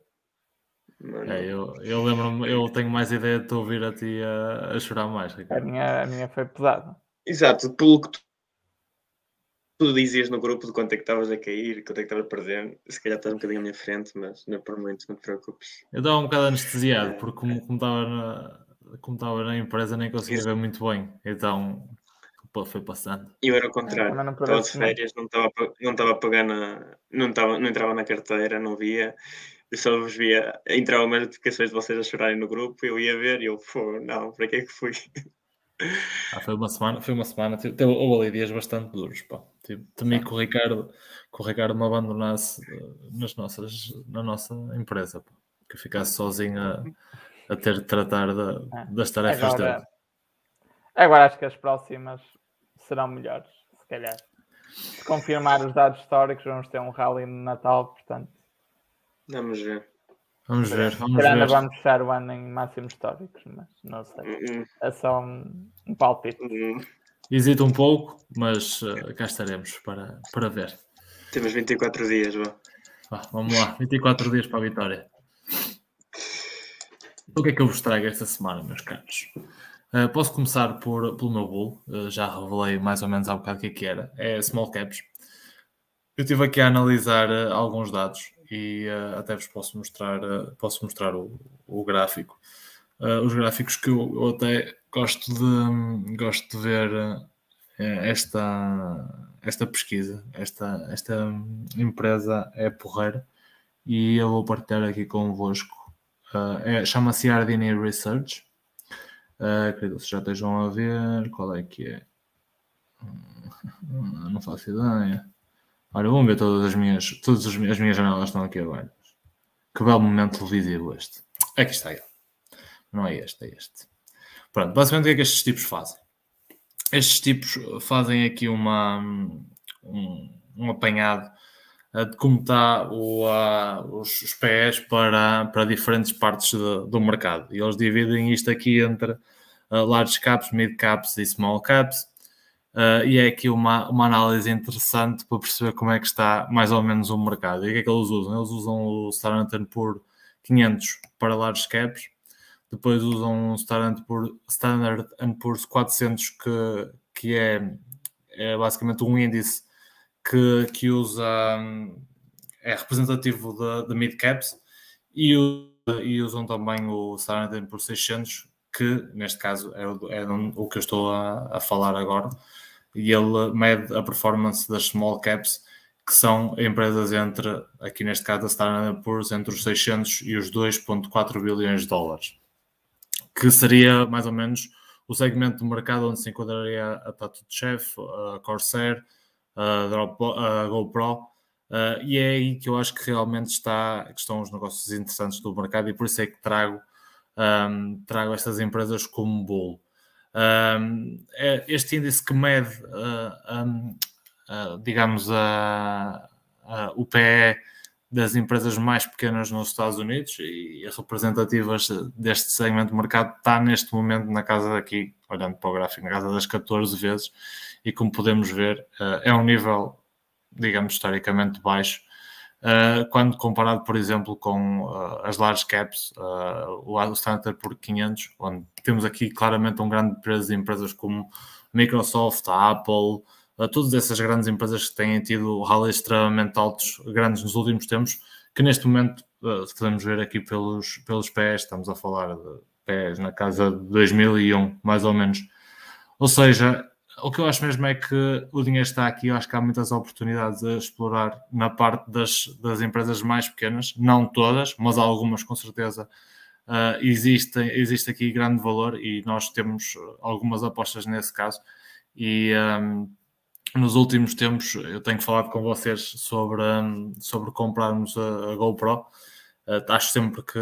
É, eu, eu lembro-me, eu tenho mais ideia de te ouvir a ti a, a chorar mais, Ricardo. A minha, a minha foi pesada. Exato, pelo que tu, tu dizias no grupo de quanto é que estavas a cair, quanto é que estavas a perder, se calhar estás um bocadinho à minha frente, mas não é por muito, não te preocupes. Eu estava um bocado anestesiado, é. porque como, como, estava na, como estava na empresa nem conseguia Isso. ver muito bem, então foi passando. Eu era o contrário, é, estava de férias, não estava, não estava a pagar na, não, estava, não entrava na carteira, não via, eu só vos via, entravam as notificações de vocês a chorarem no grupo, eu ia ver e eu, pô, não, para que é que fui? <laughs> Ah, foi uma semana, foi uma semana, teve, houve ali dias bastante duros, pá. Tipo, temi que o Ricardo, que o Ricardo me abandonasse eh, nas nossas, na nossa empresa, pá. que eu ficasse sozinho a, a ter de tratar de, ah, das tarefas agora, dele. Agora acho que as próximas serão melhores, se calhar. Se confirmar os dados históricos, vamos ter um rally no Natal, portanto. Vamos ver. Vamos ver, vamos ver. vamos fechar o ano em máximos históricos, mas não sei. Uh -uh. É só um, um palpite. Uh Hesita um pouco, mas uh, cá estaremos para, para ver. Temos 24 dias, vá. Ah, vamos lá, 24 dias para a vitória. O que é que eu vos trago esta semana, meus caros? Uh, posso começar por, pelo meu bull, uh, já revelei mais ou menos há bocado o que é que era. É small caps. Eu estive aqui a analisar alguns dados e uh, até vos posso mostrar, uh, posso mostrar o, o gráfico. Uh, os gráficos que eu, eu, até gosto de, gosto de ver esta, esta pesquisa, esta, esta empresa é porreira e eu vou partilhar aqui convosco. É, Chama-se Ardini Research. Uh, que vocês já estejam a ver qual é que é. Hum, <laughs> não faço ideia. Olha, vamos ver todas as minhas, todas as minhas janelas estão aqui abertas. Que belo momento televisivo este. Aqui está ele. Não é este, é este. Pronto, basicamente o que é que estes tipos fazem? Estes tipos fazem aqui uma, um, um apanhado de como está o, uh, os, os pés para, para diferentes partes de, do mercado. E eles dividem isto aqui entre uh, large caps, mid caps e small caps. Uh, e é aqui uma, uma análise interessante para perceber como é que está mais ou menos o mercado. E o que é que eles usam? Eles usam o Standard Poor's 500 para large caps, depois usam o Standard Poor's, Standard Poor's 400, que, que é, é basicamente um índice que, que usa, é representativo de, mid caps, e, e usam também o Standard Poor's 600, que neste caso é, o, é o que eu estou a, a falar agora. E ele mede a performance das small caps, que são empresas entre, aqui neste caso a Standard Poor's, entre os 600 e os 2,4 bilhões de dólares, que seria mais ou menos o segmento do mercado onde se enquadraria a Tattoo Chef, a Corsair, a, GoPro, Uh, e é aí que eu acho que realmente está, que estão os negócios interessantes do mercado e por isso é que trago, um, trago estas empresas como bolo. Um, é este índice que mede, uh, um, uh, digamos, o PE das empresas mais pequenas nos Estados Unidos e representativas deste segmento de mercado está neste momento na casa daqui, olhando para o gráfico, na casa das 14 vezes. E como podemos ver uh, é um nível, digamos, historicamente baixo Uh, quando comparado, por exemplo, com uh, as large caps, o Standard por 500, onde temos aqui claramente um grande peso de empresas como Microsoft, a Apple, todas essas grandes empresas que têm tido rallies extremamente altos, grandes nos últimos tempos, que neste momento uh, podemos ver aqui pelos, pelos pés, estamos a falar de pés na casa de 2001, mais ou menos. Ou seja, o que eu acho mesmo é que o dinheiro está aqui, eu acho que há muitas oportunidades a explorar na parte das, das empresas mais pequenas, não todas, mas algumas com certeza uh, existe, existe aqui grande valor e nós temos algumas apostas nesse caso. E um, nos últimos tempos eu tenho falado com vocês sobre, um, sobre comprarmos a, a GoPro. Uh, acho sempre que,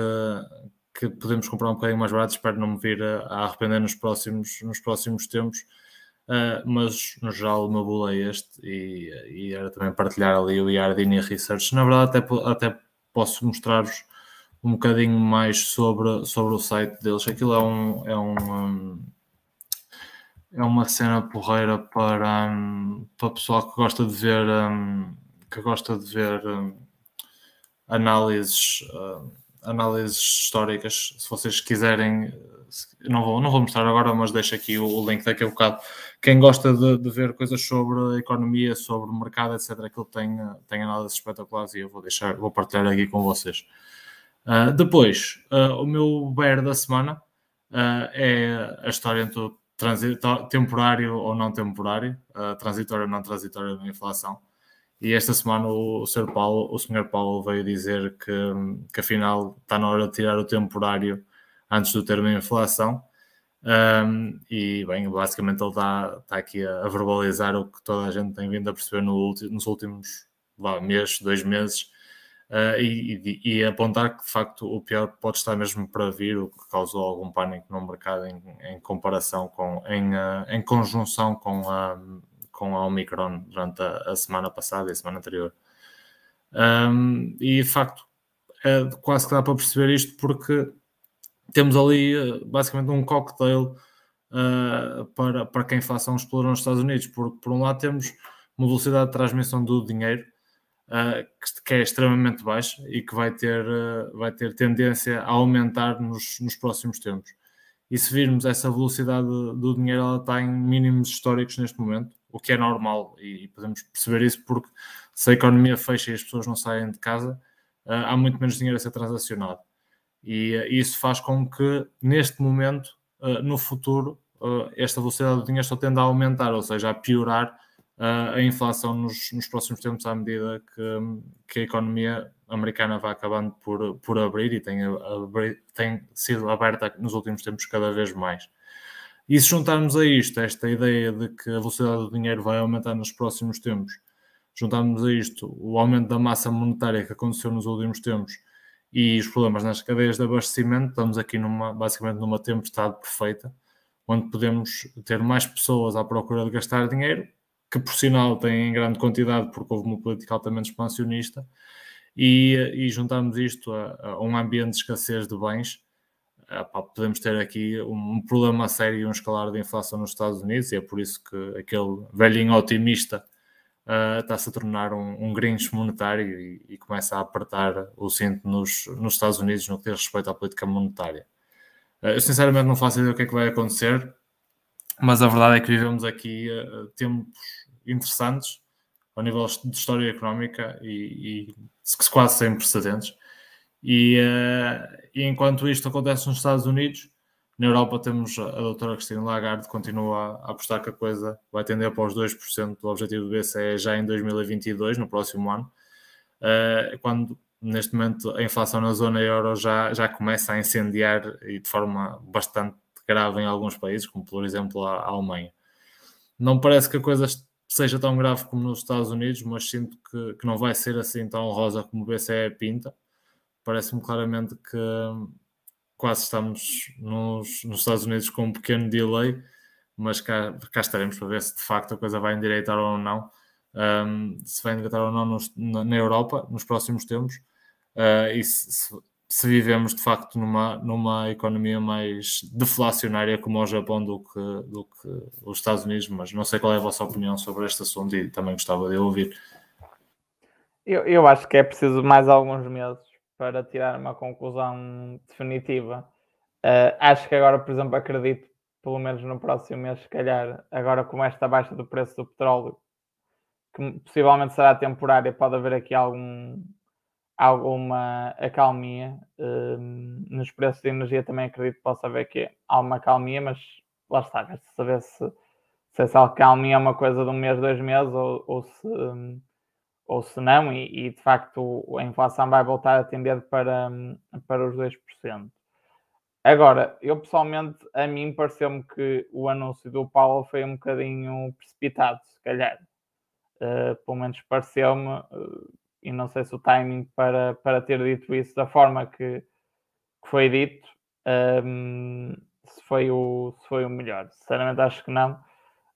que podemos comprar um bocadinho mais barato, espero não me vir a, a arrepender nos próximos, nos próximos tempos. Uh, mas no geral o meu bolo é este e, e era também partilhar ali o Yardini Research. Na verdade, até, até posso mostrar-vos um bocadinho mais sobre, sobre o site deles. Aquilo é um, é um, um é uma cena porreira para, um, para pessoal que gosta de ver um, que gosta de ver um, análises uh, análises históricas. Se vocês quiserem não vou, não vou mostrar agora mas deixo aqui o, o link daqui a bocado. Quem gosta de, de, ver coisas sobre economia sobre o mercado etc aquilo tem, tem análises espetaculares e eu vou deixar vou partilhar aqui com vocês. Uh, depois uh, o meu bear da semana uh, é a história entre o temporário ou não temporário, uh, transitório ou não transitório na inflação. E esta semana o, o Sr. Paulo, o Sr. Paulo veio dizer que, que afinal está na hora de tirar o temporário antes do termo inflação. Um, e bem, basicamente ele está, está aqui a, a, verbalizar o que toda a gente tem vindo a perceber no nos últimos lá, meses, dois meses, uh, e, e, apontar que de facto o pior pode estar mesmo para vir, o que causou algum pânico no mercado em, em comparação com, em, uh, em conjunção com a, com a Omicron durante a, a semana passada e a semana anterior. Um, e de facto, é, quase que dá para perceber isto porque temos ali uh, basicamente um cocktail uh, para, para que a inflação explorou nos Estados Unidos, porque por um lado temos uma velocidade de transmissão do dinheiro uh, que, é extremamente baixa e que vai ter, uh, vai ter tendência a aumentar nos, nos próximos tempos. E se virmos essa velocidade do dinheiro, ela está em mínimos históricos neste momento, o que é normal e, e podemos perceber isso porque se a economia fecha e as pessoas não saem de casa, uh, há muito menos dinheiro a ser transacionado. E isso faz com que, neste momento, no futuro, esta velocidade do dinheiro só tende a aumentar, ou seja, a piorar a inflação nos, nos, próximos tempos à medida que, que, a economia americana vai acabando por, por abrir e tem, abrir, tem sido aberta nos últimos tempos cada vez mais. E se juntarmos a isto, esta ideia de que a velocidade do dinheiro vai aumentar nos próximos tempos, juntarmos a isto o aumento da massa monetária que aconteceu nos últimos tempos e os problemas nas cadeias de abastecimento, estamos aqui numa, basicamente numa tempestade perfeita, onde podemos ter mais pessoas à procura de gastar dinheiro que por sinal tem em grande quantidade porque houve uma política altamente expansionista, e, e isto a, a, um ambiente de escassez de bens, pá, podemos ter aqui um, um problema sério e um escalar de inflação nos Estados Unidos, e é por isso que aquele velhinho otimista uh, está-se a tornar um, um grinch monetário e, e, começa a apertar o cinto nos, nos Estados Unidos no que diz respeito à política monetária. Uh, eu sinceramente não faço ideia do que é que vai acontecer, mas a verdade é que vivemos aqui uh, tempos interessantes ao nível de história económica e, e quase sem precedentes. E, uh, e, enquanto isto acontece nos Estados Unidos, na Europa temos a doutora Cristina Lagarde, continua a apostar que a coisa vai tender para os 2% do objetivo do BCE já em 2022, no próximo ano, uh, quando neste momento a inflação na zona euro já, já começa a incendiar e de forma bastante grave em alguns países, como por exemplo a, a Alemanha. Não parece que a coisa seja tão grave como nos Estados Unidos, mas sinto que, que não vai ser assim tão rosa como o BCE pinta. Parece-me claramente que quase estamos nos, nos, Estados Unidos com um pequeno delay, mas cá, cá estaremos para ver se de facto a coisa vai endireitar ou não. Um, se vai endireitar ou não nos, na, na, Europa nos próximos tempos uh, e se, se, se vivemos de facto numa, numa economia mais deflacionária como o Japão do que, do que os Estados Unidos, mas não sei qual é a vossa opinião sobre este assunto e também gostava de ouvir. Eu, eu acho que é preciso mais alguns meses para tirar uma conclusão definitiva. Uh, acho que agora, por exemplo, acredito, pelo menos no próximo mês, se calhar, agora com esta baixa do preço do petróleo, que possivelmente será temporária, pode haver aqui algum, alguma acalmia. Um, nos preços de energia também acredito que possa haver que há uma acalmia, mas lá está, resta saber se, se essa acalmia é uma coisa de um mês, dois meses ou, ou se, um, ou se não, e, e, de facto a inflação vai voltar a tender para, para os 2%. Agora, eu pessoalmente, a mim pareceu-me que o anúncio do Paulo foi um bocadinho precipitado, se calhar. Uh, pelo menos pareceu-me, uh, e não sei se o timing para, para ter dito isso da forma que, que foi dito um, se, foi o, se foi o melhor. Sinceramente, acho que não.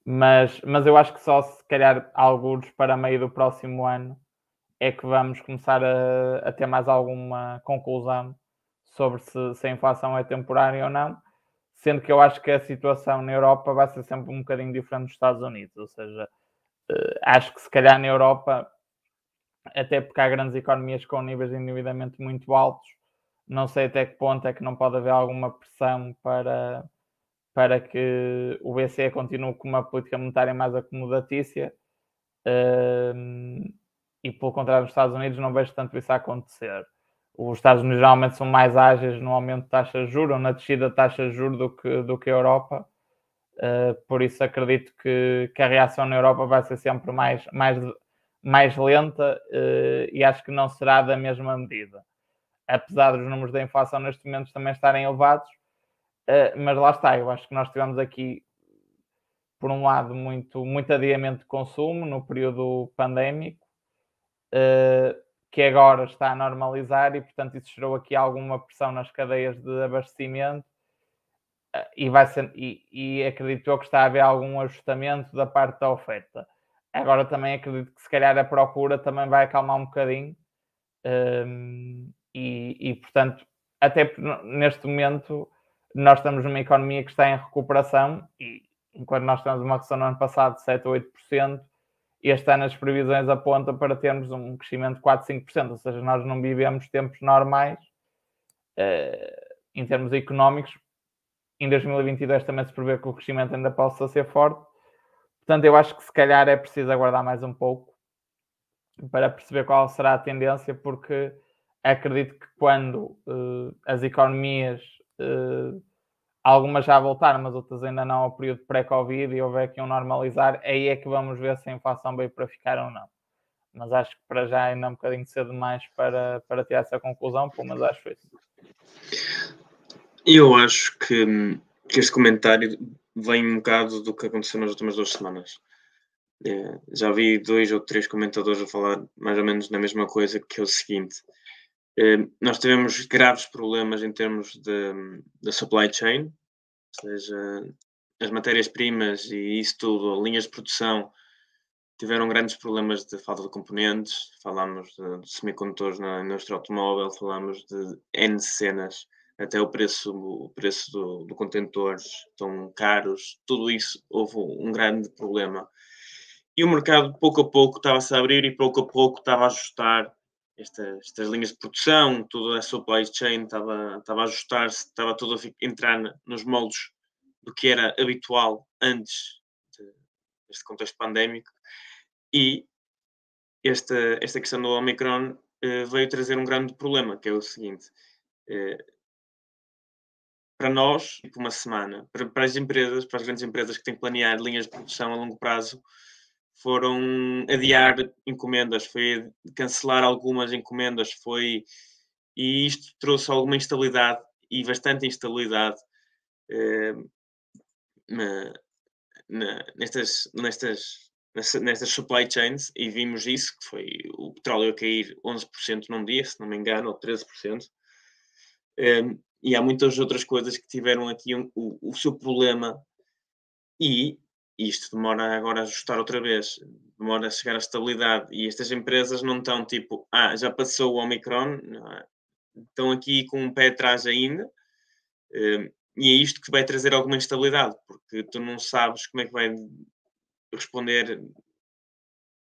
Mas, mas eu acho que só se calhar alguns para meio do próximo ano é que vamos começar a, a ter mais alguma conclusão sobre se, se, a inflação é temporária ou não, sendo que eu acho que a situação na Europa vai ser sempre um bocadinho diferente dos Estados Unidos, ou seja, uh, acho que se calhar na Europa até porque há grandes economias com níveis de endividamento muito altos. Não sei até que ponto é que não pode haver alguma pressão para, para que o BCE continue com uma política monetária mais acomodatícia. E pelo contrário, nos Estados Unidos não vejo tanto isso a acontecer. Os Estados Unidos geralmente são mais ágeis no aumento de taxa de juros ou na descida de taxa de juros do que, do que a Europa. Uh, por isso acredito que, que a reação na Europa vai ser sempre mais, mais mais lenta uh, e acho que não será da mesma medida. Apesar dos números da inflação neste momento também estarem elevados, uh, mas lá está, eu acho que nós tivemos aqui, por um lado, muito, muito adiamento de consumo no período pandémico, uh, que agora está a normalizar e, portanto, isso gerou aqui alguma pressão nas cadeias de abastecimento e, vai ser, e, e acredito que está a haver algum ajustamento da parte da oferta Agora também acredito que se calhar a procura também vai acalmar um bocadinho. Um, e, e, portanto, até neste momento nós estamos numa economia que está em recuperação e enquanto nós temos uma recessão no ano passado de 7 ou 8%, este ano as previsões apontam para termos um crescimento de 4, 5%, ou seja, nós não vivemos tempos normais uh, em termos económicos. Em 2022 também se prevê que o crescimento ainda possa ser forte, Portanto, eu acho que se calhar é preciso aguardar mais um pouco para perceber qual será a tendência, porque acredito que quando uh, as economias, uh, algumas já voltaram, mas outras ainda não ao período pré-Covid e houver aqui um normalizar, aí é que vamos ver se a inflação veio para ficar ou não. Mas acho que para já ainda é um bocadinho cedo demais para, para tirar essa conclusão, pô, mas acho isso. Eu acho que, que este comentário vem um bocado do que aconteceu nas últimas duas semanas. É, já vi dois ou três comentadores a falar mais ou menos na mesma coisa, que é o seguinte: é, nós tivemos graves problemas em termos de supply chain, ou seja, as matérias-primas e isso tudo, linhas de produção, tiveram grandes problemas de falta de componentes. Falámos de, de semicondutores na indústria automóvel, falámos de N cenas até o preço, o preço do, do contentor tão caros, tudo isso houve um grande problema. E o mercado, pouco a pouco, estava-se a abrir e pouco a pouco estava a ajustar estas, estas linhas de produção, toda a supply chain estava, estava a ajustar-se, estava tudo a entrar nos moldes do que era habitual antes deste contexto pandémico. E esta, esta questão do Omicron eh, veio trazer um grande problema, que é o seguinte. Eh, para nós, tipo uma semana. Para, para, as empresas, para as grandes empresas que têm que planear linhas de produção a longo prazo, foram adiar encomendas, foi cancelar algumas encomendas, foi e isto trouxe alguma instabilidade e bastante instabilidade eh, na, na, nestas, nestas, nestas supply chains e vimos isso, que foi o petróleo a cair 11% num dia, se não me engano, ou 13%. Eh, e há muitas outras coisas que tiveram aqui um, o, o seu problema e isto demora agora a ajustar outra vez, demora a chegar à estabilidade e estas empresas não estão tipo, ah, já passou o Omicron, é? estão aqui com um pé atrás ainda hum, e é isto que vai trazer alguma instabilidade, porque tu não sabes como é que vai responder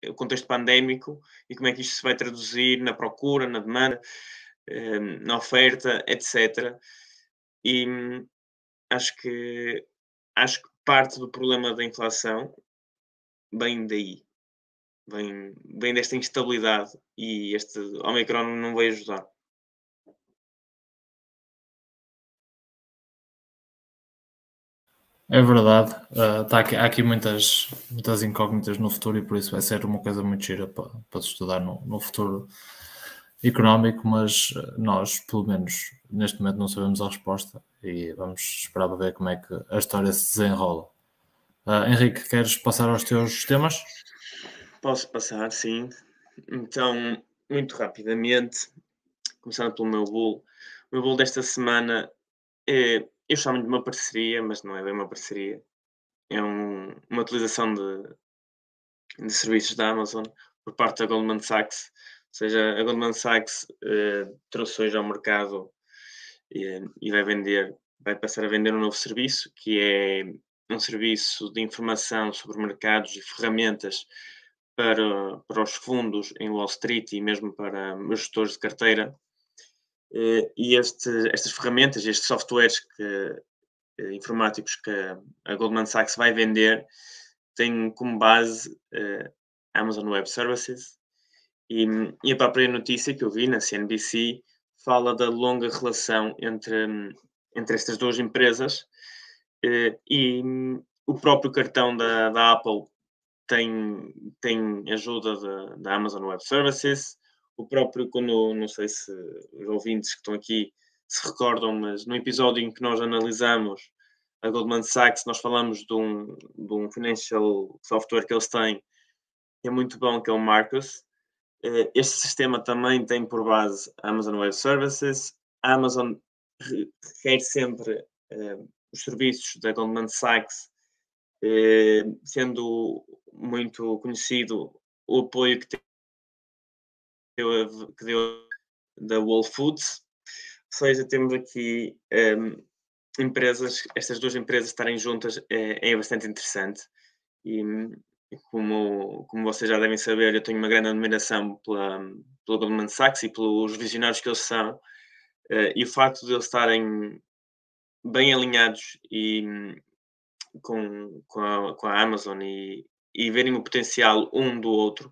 o contexto pandémico e como é que isto se vai traduzir na procura, na demanda. Ehm, na oferta, etc. E acho que acho que parte do problema da inflação vem daí. vem, vem desta instabilidade e este Omicron não vai ajudar. É verdade, uh, tá aqui, há aqui muitas, muitas incógnitas no futuro e por isso vai ser uma coisa muito gira para, para se estudar no, no futuro económico, mas nós, pelo menos neste momento, não sabemos a resposta e vamos esperar para ver como é que a história se desenrola. Uh, Henrique, queres passar aos teus temas? Posso passar, sim. Então, muito rapidamente, começando pelo meu bolo. O meu bolo desta semana é eu chamo de uma parceria, mas não é bem uma parceria. É um, uma utilização de, de serviços da Amazon por parte da Goldman Sachs. Seja, a Goldman Sachs uh, trouxe hoje ao mercado e, e vai vender, vai passar a vender um novo serviço que é um serviço de informação sobre mercados e ferramentas para, para os fundos em Wall Street e mesmo para os gestores de carteira. Eh, e este, estas ferramentas, estes softwares que, eh, informáticos que a Goldman Sachs vai vender têm como base uh, Amazon Web Services e, e, a própria notícia que eu vi na CNBC fala da longa relação entre, entre estas duas empresas uh, e o próprio cartão da, da Apple tem, tem ajuda da Amazon Web Services o próprio, quando, não sei se os ouvintes que estão aqui se recordam, mas no episódio em que nós analisamos a Goldman Sachs, nós falamos de um, de um financial software que eles têm, que é muito bom, que é o Marcus. Eh, este sistema também tem por base Amazon Web Services. A Amazon requer sempre eh, os serviços da Goldman Sachs, eh, sendo muito conhecido o apoio que deu, que deu da Whole Foods. Ou seja, temos aqui um, empresas, estas duas empresas estarem juntas é, é bastante interessante. E, como, como vocês já devem saber, eu tenho uma grande admiração pela, Goldman Sachs e pelos visionários que eles são. Uh, e o facto de eles estarem bem alinhados e com, com, a, com a Amazon e, e verem o potencial um do outro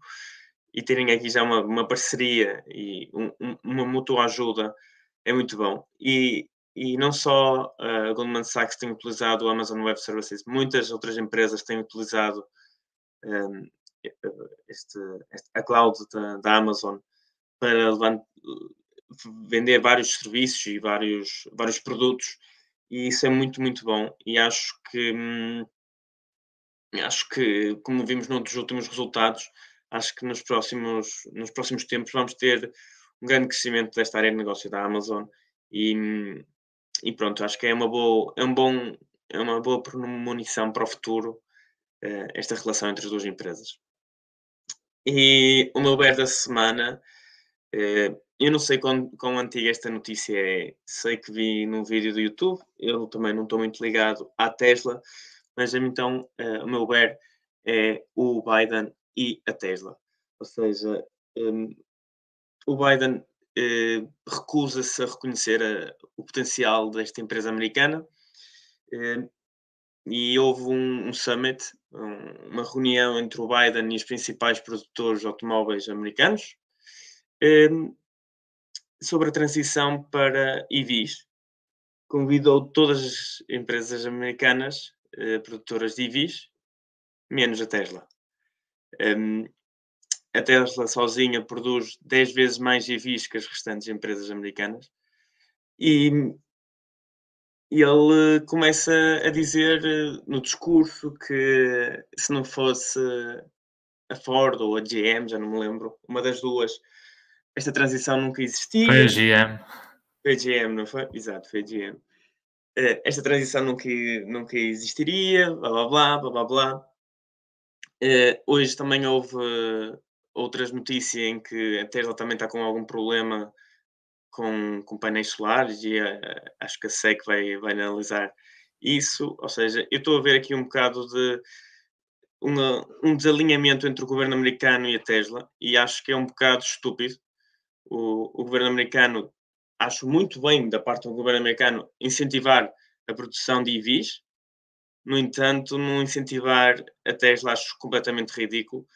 e terem aqui já uma, uma parceria e um, um, uma mútua ajuda é muito bom. E, e não só a Goldman Sachs tem utilizado o Amazon Web Services, muitas outras empresas têm utilizado este, este, a cloud da, da Amazon para vender vários serviços e vários, vários produtos e isso é muito, muito bom e acho que hum, acho que como vimos nos últimos resultados acho que nos próximos, nos próximos tempos vamos ter um grande crescimento desta área de negócio da Amazon e, e pronto, acho que é uma boa, é um bom, é uma boa premonição para o futuro uh, esta relação entre as duas empresas. E o meu BER da semana, uh, eu não sei quão, quão antiga esta notícia é, sei que vi num vídeo do YouTube, eu também não estou muito ligado à Tesla, mas então uh, o meu BER é o Biden e a Tesla. Ou seja, um, o Biden recusa-se a reconhecer o potencial desta empresa americana e houve um, um summit, um, uma reunião entre o Biden e os principais produtores de automóveis americanos sobre a transição para EVs. Convidou todas as empresas americanas uh, produtoras de EVs, menos a Tesla. A Tesla sozinha produz 10 vezes mais EVs que as restantes empresas americanas. E, e ele começa a dizer eh, no discurso que se não fosse a Ford ou a GM, já não me lembro, uma das duas, esta transição nunca existia. Foi a GM. Foi a GM, não foi? Exato, foi a GM. Eh, esta transição nunca, nunca existiria, blá blá blá, blá blá blá. Uh, hoje também houve outras notícias em que a Tesla também está com algum problema com, com painéis solares e uh, acho que a SEC vai, vai analisar isso. Ou seja, eu estou a ver aqui um bocado de uma, um desalinhamento entre o governo americano e a Tesla e acho que é um bocado estúpido. O, o governo americano, acho muito bem da parte do governo americano incentivar a produção de EVs, no entanto, não incentivar a Tesla acho completamente ridículo.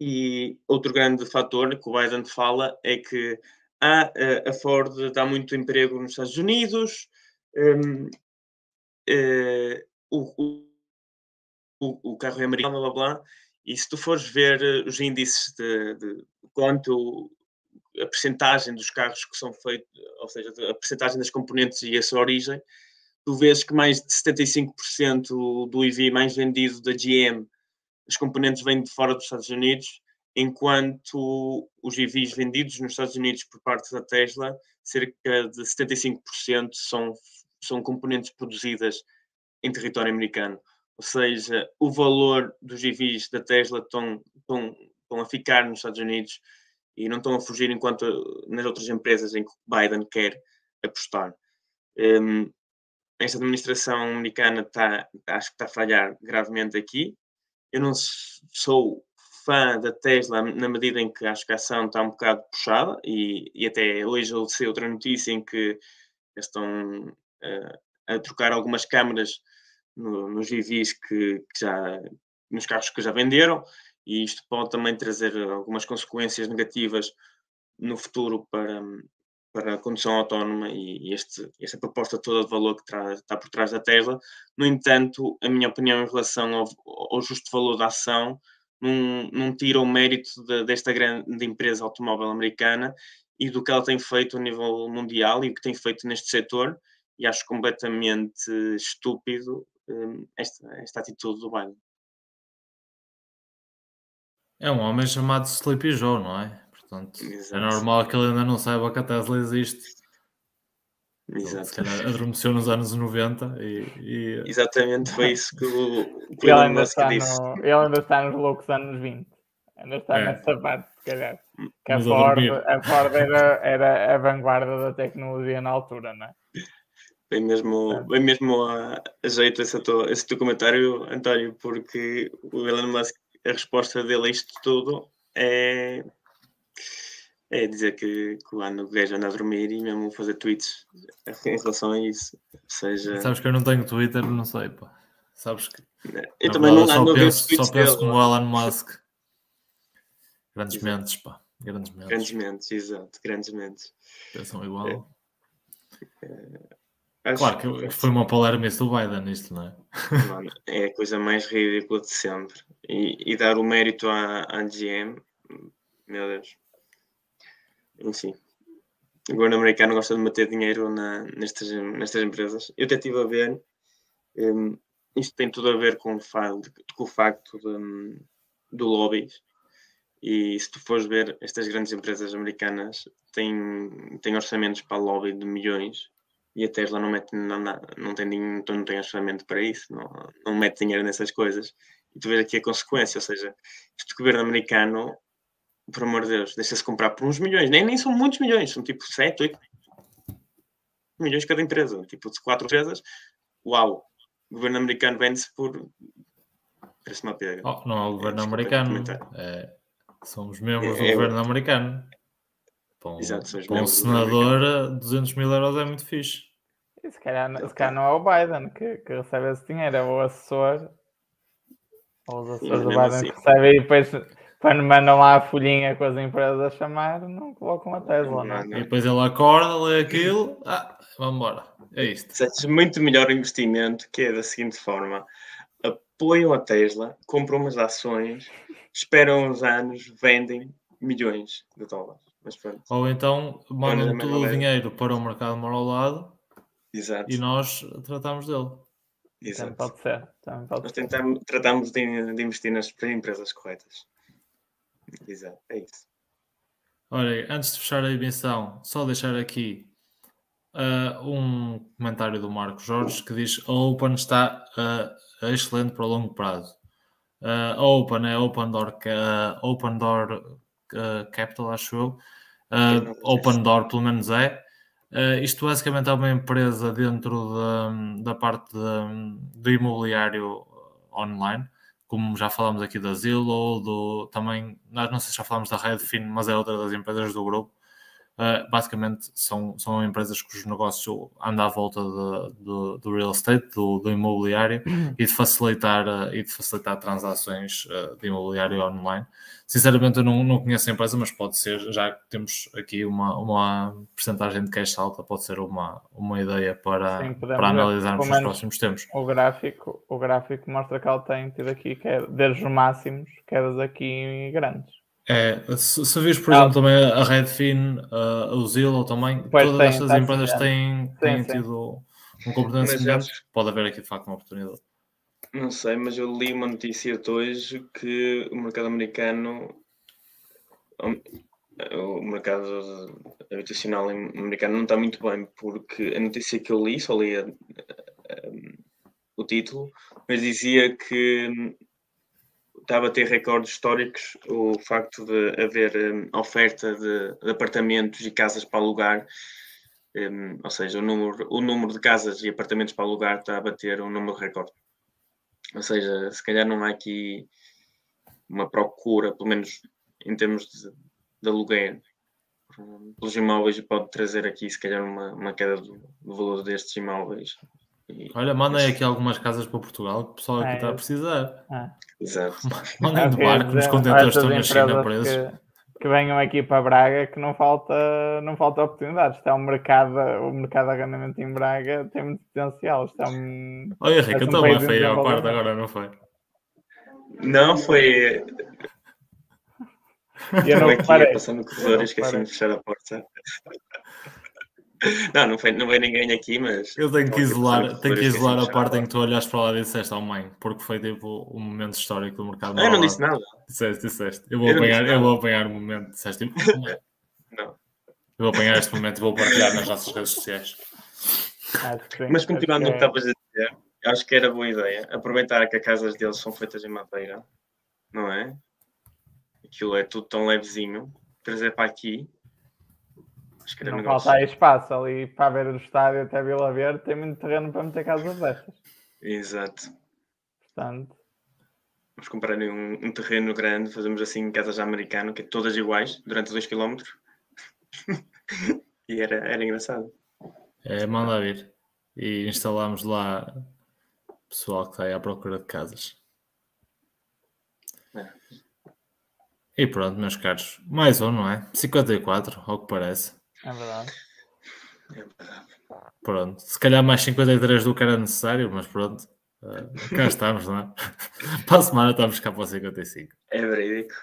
E outro grande fator que o Biden fala é que ah, a Ford dá muito emprego nos Estados Unidos, um, uh, eh, o, o, o, carro é americano, blá blá blá, e se tu fores ver eh, os índices de, de quanto a percentagem dos carros que são feitos, ou seja, a percentagem das componentes e a sua origem, tu vês que mais de 75% do EV mais vendido da GM, as componentes vêm de fora dos Estados Unidos, enquanto os EVs vendidos nos Estados Unidos por parte da Tesla, cerca de 75% são, são componentes produzidas em território americano. Ou seja, o valor dos EVs da Tesla estão, estão, estão a ficar nos Estados Unidos e não estão a fugir enquanto nas outras empresas em que Biden quer apostar. Um, esta administração americana está, acho que está a falhar gravemente aqui. Eu não sou fã da Tesla na medida em que acho que a ação está um bocado puxada e, e até hoje eu sei outra notícia em que estão uh, a trocar algumas câmaras no, nos EVs que, que, já nos carros que já venderam e isto pode também trazer algumas consequências negativas no futuro para, para a condução autónoma e este, esta proposta toda de valor que está por trás da Tesla. No entanto, a minha opinião em relação ao, ao justo valor da ação não, não tira o mérito de, desta grande empresa automóvel americana e do que ela tem feito a nível mundial e o que tem feito neste setor, e acho completamente estúpido um, esta, esta atitude do Biden. É um homem chamado Sleepy Joe, não é? Portanto, é Exato. é normal que ele ainda não saiba que a Tesla existe. Exato. Se calhar adormeceu nos anos 90 e, e... Exatamente, foi isso que o, <laughs> que ele, ainda está disse. No, ele ainda está nos loucos anos 20. Ainda está é. nessa parte, se calhar. Que a Ford, a Ford era, era a vanguarda da tecnologia na altura, não é? Bem mesmo, bem mesmo a, a jeito esse, esse teu comentário, António, porque o Elon Musk, a resposta dele a isto tudo é é dizer que, que o ano gajo anda a dormir e mesmo fazer tweets em relação a isso. Ou seja... Sabes que eu não tenho Twitter, não sei, pá. Sabes que. Eu também não ando a ver penso, Só penso como o Elon Musk. Grandes exato. mentes, pá. Grandes mentes. Grandes mentes, exato. Grandes mentes. Pensam igual. É. É, claro que foi uma palermice do Biden isto, não é? Mano, é a coisa mais ridícula de sempre. E, e dar o mérito à, à GM, meu Deus enfim, o governo americano gosta de meter dinheiro na, nestas, nestas empresas. Eu até estive a ver, um, isto tem tudo a ver com o, com o facto de, do lobbies. E se tu fores ver, estas grandes empresas americanas têm, têm orçamentos para lobby de milhões e a Tesla não, mete, não, não, tem, então não tem orçamento para isso, não, não mete dinheiro nessas coisas. E tu vês aqui a consequência, ou seja, este governo americano por amor de Deus, deixa-se comprar por uns milhões. Nem, nem são muitos milhões, são tipo 7, 8 milhões cada empresa. Tipo, de quatro empresas, uau, o governo americano vende-se por. Parece uma pega. Oh, não é o governo é, americano, é, são os membros é, do é, governo americano. Para um, Exato, para um senador, 200 mil euros é muito fixe. E se calhar, se calhar não é o Biden que, que recebe esse dinheiro, é o assessor. Ou os assessores do Biden assim. que recebem e depois quando mandam lá a folhinha com as empresas a chamar, não colocam a Tesla, não, é? não. E depois ele acorda, lê aquilo, ah, vamos embora. É isto. Seja muito melhor investimento que é da seguinte forma: apoiam a Tesla, compram umas ações, esperam uns anos, vendem milhões de dólares. Ou então mandam todo o dinheiro para o mercado maior ao lado Exato. e nós tratamos dele. Exato. Também pode ser. Também pode nós tentamos, tratamos de, de investir nas empresas corretas. Exato, é isso. Olha, antes de fechar a emissão, só deixar aqui uh, um comentário do Marco Jorge que diz a Open está uh, excelente para o longo prazo. Uh, a Open é Open Door, Open Door Capital, acho eu. Open Door, pelo menos é. isto basicamente é uma empresa dentro da, da parte de, do imobiliário online como já falámos aqui da Zillow, do, também, nós não sei se já falámos da Redfin, mas é outra das empresas do grupo. Uh, basicamente são, são empresas cujo negócio anda à volta de, de, do real estate, do, do imobiliário uhum. e de facilitar, uh, e de facilitar transações uh, de imobiliário online. Sinceramente, eu não, não conheço a empresa, mas pode ser, já que temos aqui uma, uma percentagem de cash alta, pode ser uma, uma ideia para, Sim, para analisarmos nos próximos tempos. O gráfico, o gráfico mostra que ela tem tido aqui, desde os máximos, quedas aqui grandes. É, se, se vês, por ah, exemplo, também a Redfin, a, o Zillow também, todas tem, estas empresas têm, têm sim, tido sim. um comportamento semelhante, pode haver aqui de facto uma oportunidade. Não sei, mas eu li uma notícia de hoje que o mercado americano, o mercado habitacional americano não está muito bem, porque a notícia que eu li, só li a, a, a, o título, mas dizia que está a ter recordes históricos o facto de haver um, oferta de, de, apartamentos e casas para alugar, um, ou seja, o número, o número de casas e apartamentos para alugar está a bater um número recorde. Ou seja, se calhar não há aqui uma procura, pelo menos em termos de, de aluguer, pelos imóveis, pode trazer aqui, se calhar, uma, uma queda do, do valor destes imóveis Olha, mandem aqui algumas casas para Portugal que o pessoal aqui é, está a precisar. É. Exato. <laughs> Mandem de barco, nos contentores estão na China presos. Que, que venham aqui para Braga que não falta, não falta oportunidades. Está um mercado, o mercado de arrendamento em Braga tem muito potencial. Está um, Olha, Rica, estou bem feio ao quarto agora, não foi? Não, foi. Eu não reparei. Passando no corredor e esqueci-me de fechar a porta. <laughs> Não, não foi, não veio ninguém aqui, mas. Eu tenho que isolar, tenho que isolar a parte em que tu olhaste para lá e disseste ao oh, mãe, porque foi tipo um momento histórico do mercado. Ah, eu não disse nada. Disseste, disseste. Eu vou, eu apanhar, eu vou apanhar o um momento. Disseste tipo, <laughs> não. Eu vou apanhar este momento e vou partilhar nas nossas redes sociais. mas continuando no que é. estavas a dizer, acho que era boa ideia aproveitar que as casas deles são feitas em madeira, não é? Aquilo é tudo tão levezinho, trazer para aqui não negócio. falta aí espaço ali para a beira do estádio até Vila Verde, tem muito terreno para meter casas destas. Exato. Portanto. Vamos comprar um, um, terreno grande, fazemos assim casas americano, que é todas iguais, durante 2 km. <laughs> e era, era engraçado. É, manda vir. E instalamos lá pessoal que está aí à procura de casas. É. E pronto, meus caros. Mais um, não é? 54, ao que parece. É verdade. É verdade. Pronto, se calhar mais 53 do que era necessário, mas pronto, uh, cá estamos, não é? <laughs> para a semana estamos cá para o 55. É verídico.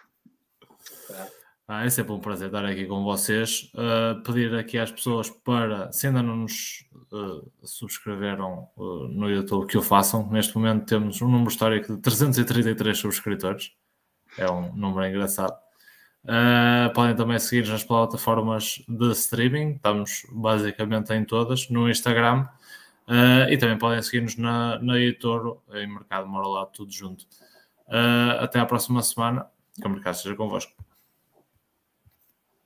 Ah, é sempre um prazer estar aqui com vocês. Uh, pedir aqui às pessoas para, se ainda não nos uh, subscreveram uh, no YouTube, que o façam. Neste momento temos um número histórico de 333 subscritores. É um número engraçado. Uh, podem também seguir nas plataformas de streaming, estamos basicamente em todas, no Instagram uh, e também podem seguir-nos na, na Editor, em Mercado Moralado, tudo junto. Uh, até à próxima semana, que o mercado esteja convosco.